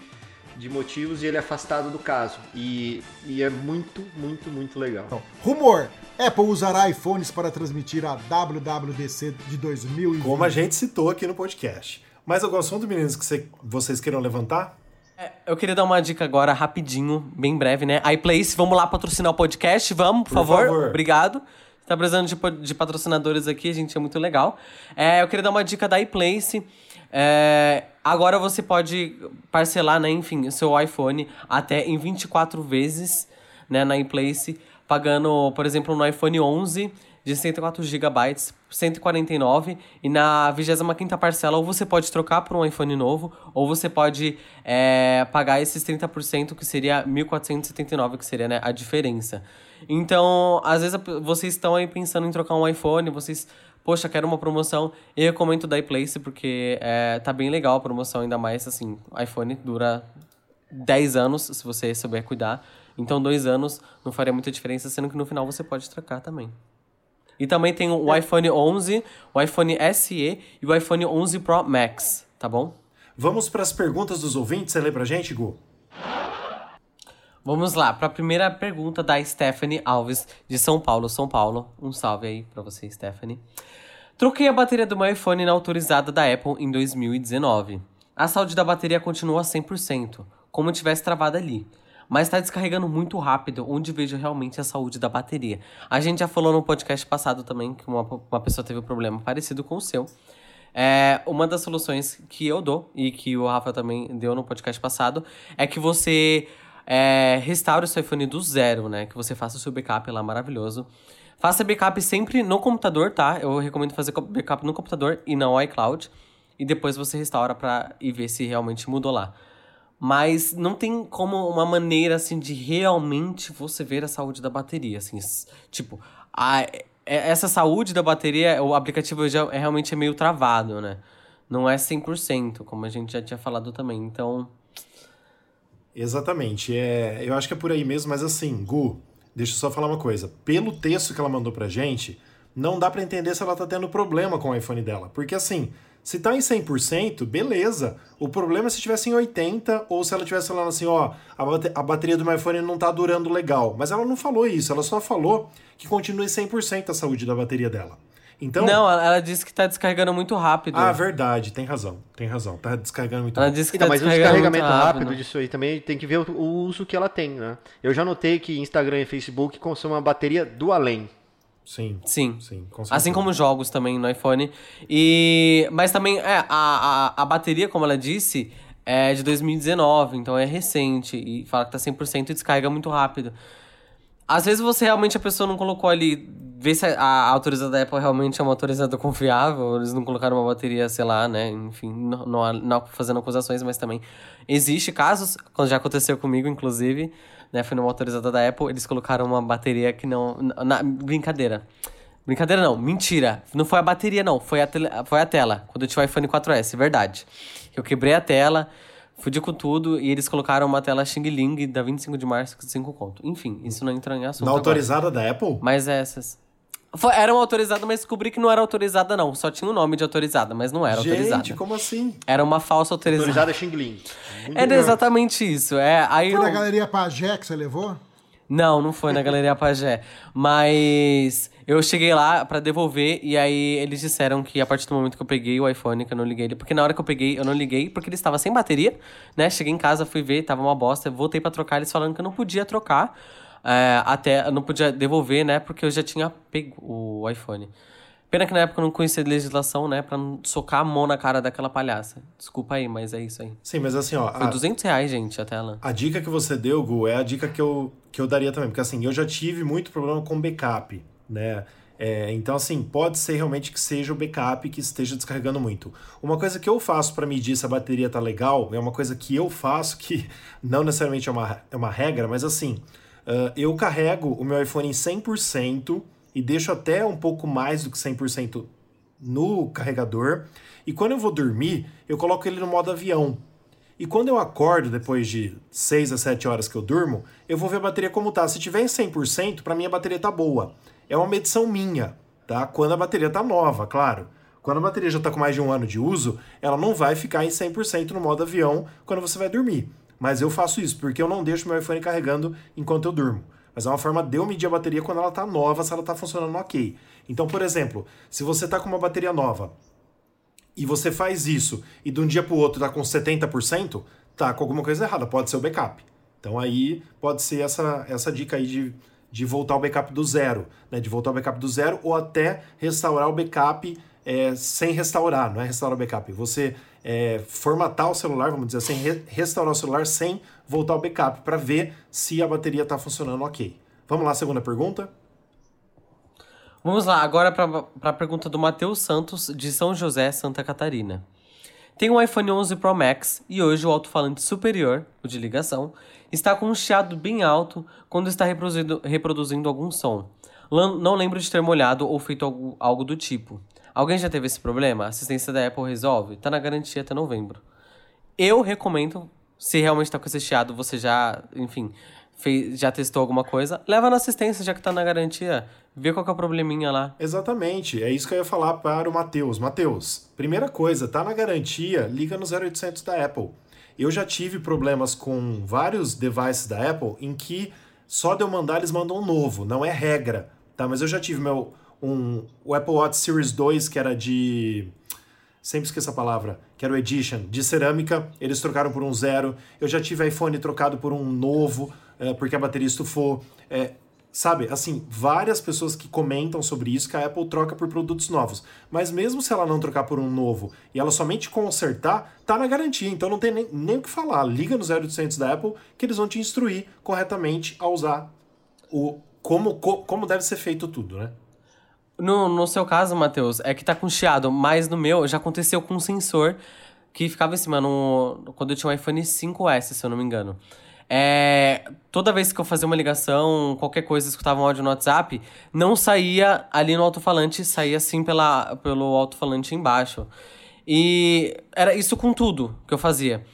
de motivos e ele é afastado do caso. E, e é muito, muito, muito legal. Rumor: Apple usará iPhones para transmitir a WWDC de 2020. Como a gente citou aqui no podcast. Mais algum assunto, meninos, que cê- vocês queiram levantar? É, Eu queria dar uma dica agora, rapidinho, bem breve, né? iPlace, vamos lá patrocinar o podcast, vamos, por, Por favor. favor. Obrigado. Tá precisando de, de patrocinadores aqui, a gente é muito legal. É, eu queria dar uma dica da iPlace. É, agora você pode parcelar, né, enfim, o seu iPhone até em 24 vezes, né, na iPlace, pagando, por exemplo, no iPhone 11 de 104 GB, 149 e na 25ª parcela ou você pode trocar por um iPhone novo ou você pode é, pagar esses 30% que seria 1.479, que seria né, a diferença. Então, às vezes vocês estão aí pensando em trocar um iPhone, vocês, poxa, quero uma promoção, eu recomendo da iPlace porque é, tá bem legal a promoção, ainda mais assim, iPhone dura 10 anos, se você souber cuidar. Então, dois anos não faria muita diferença, sendo que no final você pode trocar também. E também tem o iPhone 11, o iPhone SE e o iPhone 11 Pro Max, tá bom? Vamos para as perguntas dos ouvintes. Você lê pra gente, Gu? Vamos lá, para a primeira pergunta da Stephanie Alves, de São Paulo, São Paulo. Um salve aí para você, Stephanie. Troquei a bateria do meu iPhone na autorizada da Apple em 2019. A saúde da bateria continua 100%, como tivesse travado ali. Mas está descarregando muito rápido, onde vejo realmente a saúde da bateria. A gente já falou no podcast passado também que uma, uma pessoa teve um problema parecido com o seu. É, uma das soluções que eu dou, e que o Rafa também deu no podcast passado, é que você é, restaure o seu iPhone do zero, né? Que você faça o seu backup lá, maravilhoso. Faça backup sempre no computador, tá? Eu recomendo fazer backup no computador e não iCloud. E depois você restaura pra ir ver se realmente mudou lá. Mas não tem como uma maneira, assim, de realmente você ver a saúde da bateria, assim. Tipo, a, é, essa saúde da bateria, o aplicativo já é, realmente é meio travado, né? Não é 100%, como a gente já tinha falado também. Então... Exatamente. É, eu acho que é por aí mesmo, mas assim, Gu, deixa eu só falar uma coisa. Pelo texto que ela mandou pra gente, não dá para entender se ela tá tendo problema com o iPhone dela. Porque assim, se tá em 100%, beleza. O problema é se tivesse em 80% ou se ela tivesse falando assim, ó, a bateria do meu iPhone não tá durando legal. Mas ela não falou isso, ela só falou que continue 100% a saúde da bateria dela. Então, não, ela disse que tá descarregando muito rápido. Ah, verdade, tem razão, tem razão. Tá descarregando muito ela rápido. Disse que então, tá mas o descarregamento rápido. rápido disso aí também tem que ver o uso que ela tem, né? Eu já notei que Instagram e Facebook consomem a bateria do além. Sim. Sim. sim assim como jogos também no iPhone. E mas também é, a, a, a bateria, como ela disse, é de 2019, então é recente e fala que tá 100% e descarrega muito rápido. Às vezes você realmente a pessoa não colocou ali ver se a autorizada da Apple realmente é uma autorizada confiável, eles não colocaram uma bateria, sei lá, né? Enfim, não, não, não fazendo acusações, mas também existe casos, quando já aconteceu comigo, inclusive, né? Foi numa autorizada da Apple, eles colocaram uma bateria que não. Na, brincadeira. Brincadeira não, mentira. Não foi a bateria, não, foi a, tele, foi a tela. Quando eu tinha o iPhone 4S, verdade. Eu quebrei a tela, fudi com tudo e eles colocaram uma tela Xing Ling da 25 de março com 5 conto. Enfim, isso não entra em assunto. Na autorizada agora. da Apple? Mas essas. Foi, era uma autorizada, mas descobri que não era autorizada, não. Só tinha o um nome de autorizada, mas não era Gente, autorizada. Gente, como assim? Era uma falsa autorizada. Autorizada Xingling. Era exatamente isso. É, aí foi eu... na Galeria Pajé que você levou? Não, não foi na Galeria Pajé. Mas eu cheguei lá para devolver e aí eles disseram que a partir do momento que eu peguei o iPhone, que eu não liguei ele, porque na hora que eu peguei, eu não liguei, porque ele estava sem bateria, né? Cheguei em casa, fui ver, tava uma bosta, voltei para trocar, eles falando que eu não podia trocar é, até eu não podia devolver, né? Porque eu já tinha pego o iPhone. Pena que na época eu não conhecia legislação, né? Pra não socar a mão na cara daquela palhaça. Desculpa aí, mas é isso aí. Sim, mas assim, ó. Foi a, 200 reais, gente, a tela. A dica que você deu, Gu, é a dica que eu, que eu daria também. Porque assim, eu já tive muito problema com backup, né? É, então, assim, pode ser realmente que seja o backup que esteja descarregando muito. Uma coisa que eu faço para medir se a bateria tá legal é uma coisa que eu faço que não necessariamente é uma, é uma regra, mas assim. Uh, eu carrego o meu iPhone em 100% e deixo até um pouco mais do que 100% no carregador. E quando eu vou dormir, eu coloco ele no modo avião. E quando eu acordo, depois de 6 a 7 horas que eu durmo, eu vou ver a bateria como tá. Se tiver em 100%, para mim a bateria tá boa. É uma medição minha, tá? Quando a bateria tá nova, claro. Quando a bateria já está com mais de um ano de uso, ela não vai ficar em 100% no modo avião quando você vai dormir. Mas eu faço isso porque eu não deixo meu iPhone carregando enquanto eu durmo. Mas é uma forma de eu medir a bateria quando ela está nova, se ela está funcionando ok. Então, por exemplo, se você está com uma bateria nova e você faz isso e de um dia para o outro está com 70%, tá com alguma coisa errada, pode ser o backup. Então aí pode ser essa, essa dica aí de, de voltar o backup do zero, né? De voltar o backup do zero ou até restaurar o backup é, sem restaurar, não é restaurar o backup. Você é, formatar o celular, vamos dizer assim, re restaurar o celular sem voltar ao backup, para ver se a bateria está funcionando ok. Vamos lá, segunda pergunta. Vamos lá, agora para a pergunta do Matheus Santos, de São José, Santa Catarina. Tenho um iPhone 11 Pro Max e hoje o alto-falante superior, o de ligação, está com um chiado bem alto quando está reproduzindo, reproduzindo algum som. Não lembro de ter molhado ou feito algo, algo do tipo. Alguém já teve esse problema? A assistência da Apple resolve? Tá na garantia até novembro. Eu recomendo, se realmente tá com esse chiado, você já, enfim, fez, já testou alguma coisa, leva na assistência, já que tá na garantia. Vê qual que é o probleminha lá. Exatamente, é isso que eu ia falar para o Matheus. Matheus, primeira coisa, tá na garantia, liga no 0800 da Apple. Eu já tive problemas com vários devices da Apple em que só de eu mandar eles mandam um novo, não é regra, tá? Mas eu já tive meu um o Apple Watch Series 2 que era de sempre esqueço a palavra, que era o Edition, de cerâmica, eles trocaram por um zero. Eu já tive iPhone trocado por um novo, é, porque a bateria estufou. É, sabe, assim, várias pessoas que comentam sobre isso, que a Apple troca por produtos novos. Mas mesmo se ela não trocar por um novo e ela somente consertar, tá na garantia. Então não tem nem, nem o que falar. Liga no 0800 da Apple que eles vão te instruir corretamente a usar o como, como deve ser feito tudo, né? No, no seu caso, Matheus, é que tá com chiado, mas no meu já aconteceu com um sensor que ficava em cima no, quando eu tinha um iPhone 5S, se eu não me engano. É, toda vez que eu fazia uma ligação, qualquer coisa, escutava um áudio no WhatsApp, não saía ali no alto-falante, saía assim pela, pelo alto-falante embaixo. E era isso com tudo que eu fazia.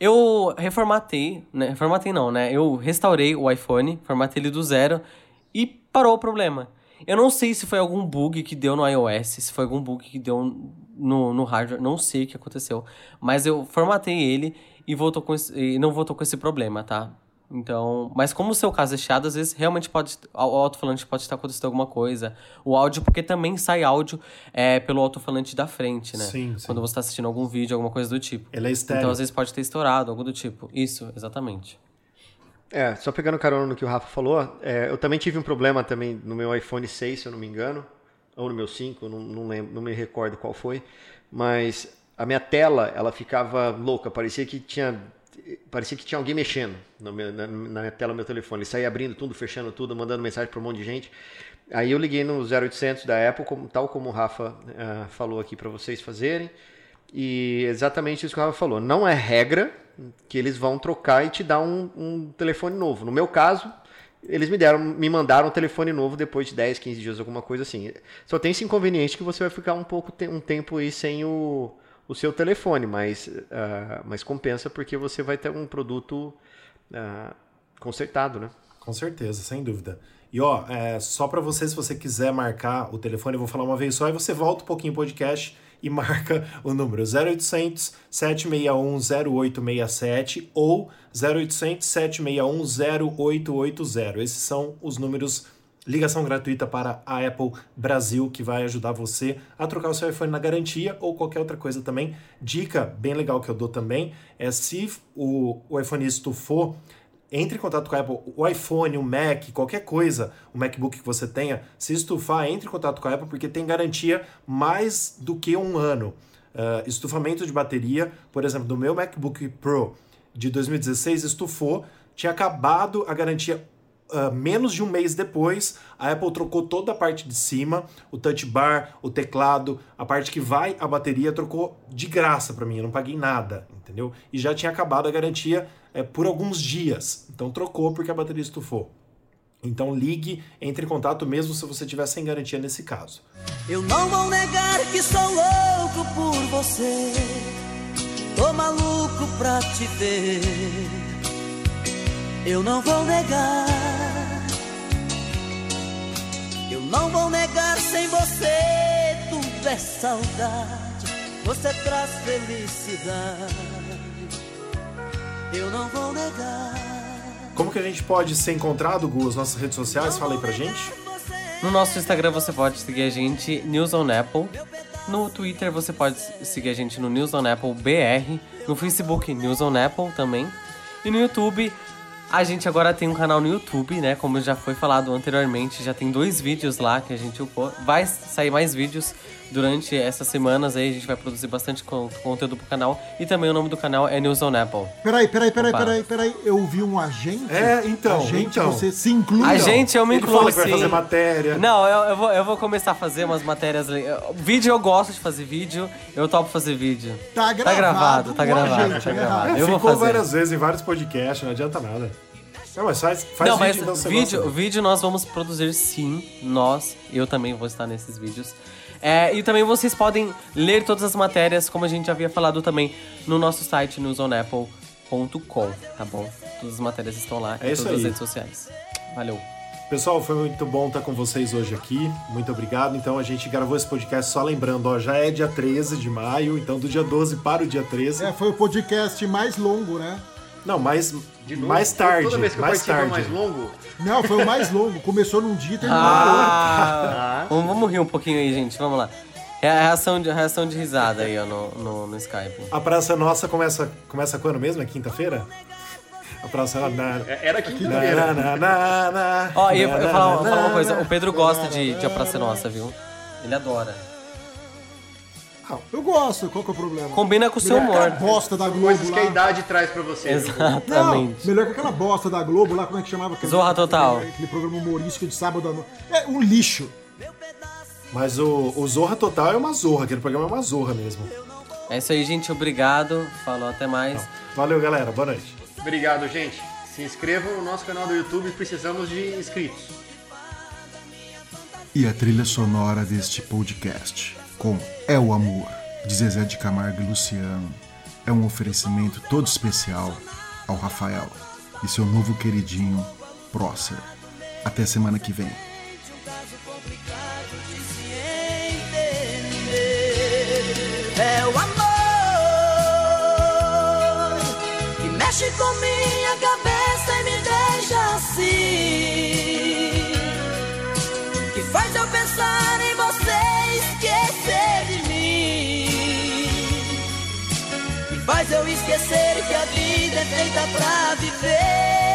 Eu reformatei, né? Reformatei não, né? Eu restaurei o iPhone, formatei ele do zero e parou o problema. Eu não sei se foi algum bug que deu no iOS, se foi algum bug que deu no, no hardware, não sei o que aconteceu. Mas eu formatei ele e, voltou com esse, e não voltou com esse problema, tá? Então, mas como o seu caso é chiado, às vezes realmente pode. O alto-falante pode estar acontecendo alguma coisa. O áudio, porque também sai áudio é, pelo alto-falante da frente, né? Sim, sim. Quando você está assistindo algum vídeo, alguma coisa do tipo. Ele é estéreo. Então, às vezes pode ter estourado, algo do tipo. Isso, exatamente. É, só pegando carona no que o Rafa falou, é, eu também tive um problema também no meu iPhone 6, se eu não me engano, ou no meu 5, não, não, lembro, não me recordo qual foi, mas a minha tela, ela ficava louca, parecia que tinha parecia que tinha alguém mexendo meu, na, na, minha tela do meu telefone. Ele saía abrindo tudo, fechando tudo, mandando mensagem para um monte de gente. Aí eu liguei no 0800 da Apple, como, tal como o Rafa uh, falou aqui para vocês fazerem. E exatamente isso que o Rafa falou. Não é regra, que eles vão trocar e te dar um, um, telefone novo. No meu caso, eles me deram, me mandaram um telefone novo depois de 10, 15 dias, alguma coisa assim. Só tem esse inconveniente que você vai ficar um pouco um tempo aí sem o, o seu telefone, mas, uh, mas compensa porque você vai ter um produto uh, consertado, né? Com certeza, sem dúvida. E ó, é, só para você, se você quiser marcar o telefone, eu vou falar uma vez só e você volta um pouquinho o podcast e marca o número 0800 761 0867 ou 0800 761 0880. Esses são os números ligação gratuita para a Apple Brasil que vai ajudar você a trocar o seu iPhone na garantia ou qualquer outra coisa também. Dica bem legal que eu dou também é se o, o iPhone estufou entre em contato com a Apple, o iPhone, o Mac, qualquer coisa, o MacBook que você tenha, se estufar, entre em contato com a Apple porque tem garantia mais do que um ano. Uh, estufamento de bateria, por exemplo, do meu MacBook Pro de 2016 estufou, tinha acabado a garantia Uh, menos de um mês depois, a Apple trocou toda a parte de cima, o touch bar, o teclado, a parte que vai a bateria, trocou de graça para mim, eu não paguei nada, entendeu? E já tinha acabado a garantia é, por alguns dias, então trocou porque a bateria estufou. Então ligue, entre em contato mesmo se você tiver sem garantia nesse caso. Eu não vou negar que sou louco por você, tô maluco pra te ver. Eu não vou negar. Eu não vou negar sem você. Tudo é saudade. Você traz felicidade. Eu não vou negar. Como que a gente pode ser encontrado, Gu, as nossas redes sociais? Fala aí pra gente. No nosso Instagram você pode seguir a gente, News on Apple. No Twitter você pode seguir a gente no News on Apple BR. No Facebook, News on Apple também. E no YouTube, a gente agora tem um canal no YouTube, né? Como já foi falado anteriormente, já tem dois vídeos lá que a gente upou. Vai sair mais vídeos durante essas semanas aí, a gente vai produzir bastante conteúdo pro canal. E também o nome do canal é News on Apple. Peraí, peraí, peraí, Opa. peraí, peraí. Eu vi um agente. É, então. Agente, então. você se inclui. A gente, eu me Ele incluo fala que vai sim. fazer matéria. Não, eu, eu, vou, eu vou começar a fazer umas matérias. Vídeo eu gosto de fazer vídeo, eu topo fazer vídeo. Tá gravado. Tá gravado, tá um gravado, agente, tá gravado. É, Eu vou ficou fazer. várias vezes em vários podcasts, não adianta nada. Não, mas faz, faz não, vídeo mas então vídeo, vídeo nós vamos produzir sim, nós, eu também vou estar nesses vídeos. É, e também vocês podem ler todas as matérias, como a gente já havia falado também, no nosso site, newsonapple.com, tá bom? Todas as matérias estão lá É em isso todas aí. as redes sociais. Valeu. Pessoal, foi muito bom estar com vocês hoje aqui. Muito obrigado. Então a gente gravou esse podcast só lembrando, ó, já é dia 13 de maio, então do dia 12 para o dia 13. É, foi o podcast mais longo, né? Não, mais, De novo, mais tarde. Toda vez que eu mais é tarde. mais longo. Não, foi o mais longo. Começou num dia e terminou no outro. Ah, vamos, rir um pouquinho aí, gente. Vamos lá. É a reação de, a reação de risada aí, ó, no, no, no Skype. A Praça Nossa começa, começa quando mesmo? É quinta-feira? A Praça na, na, É- Era quinta-feira. Ó, e eu, na, eu falar, uma coisa. O Pedro gosta de, de A Praça é Nossa, viu? Ele adora. Eu gosto, qual que é o problema? Combina com o seu humor. aquela bosta da Globo Coisas que a lá. idade traz pra você. viu? Não, Exatamente. melhor que aquela bosta da Globo lá, como é que chamava? Aquele, Zorra Total. Aquele, aquele programa humorístico de sábado à noite. É um lixo. Mas o, o Zorra Total é uma zorra, aquele programa é uma zorra mesmo. É isso aí, gente. Obrigado. Falou, até mais. Valeu, galera. Boa noite. Obrigado, gente. Se inscrevam no nosso canal do YouTube, precisamos de inscritos. E a trilha sonora deste podcast, com É o Amor, de Zezé de Camargo e Luciano, é um oferecimento todo especial ao Rafael e seu novo queridinho, Prócer. Até semana que vem. É o amor que mexe com minha cabeça e me deixa assim. Que faz eu pensar em você faz eu esquecer que a vida é feita pra viver.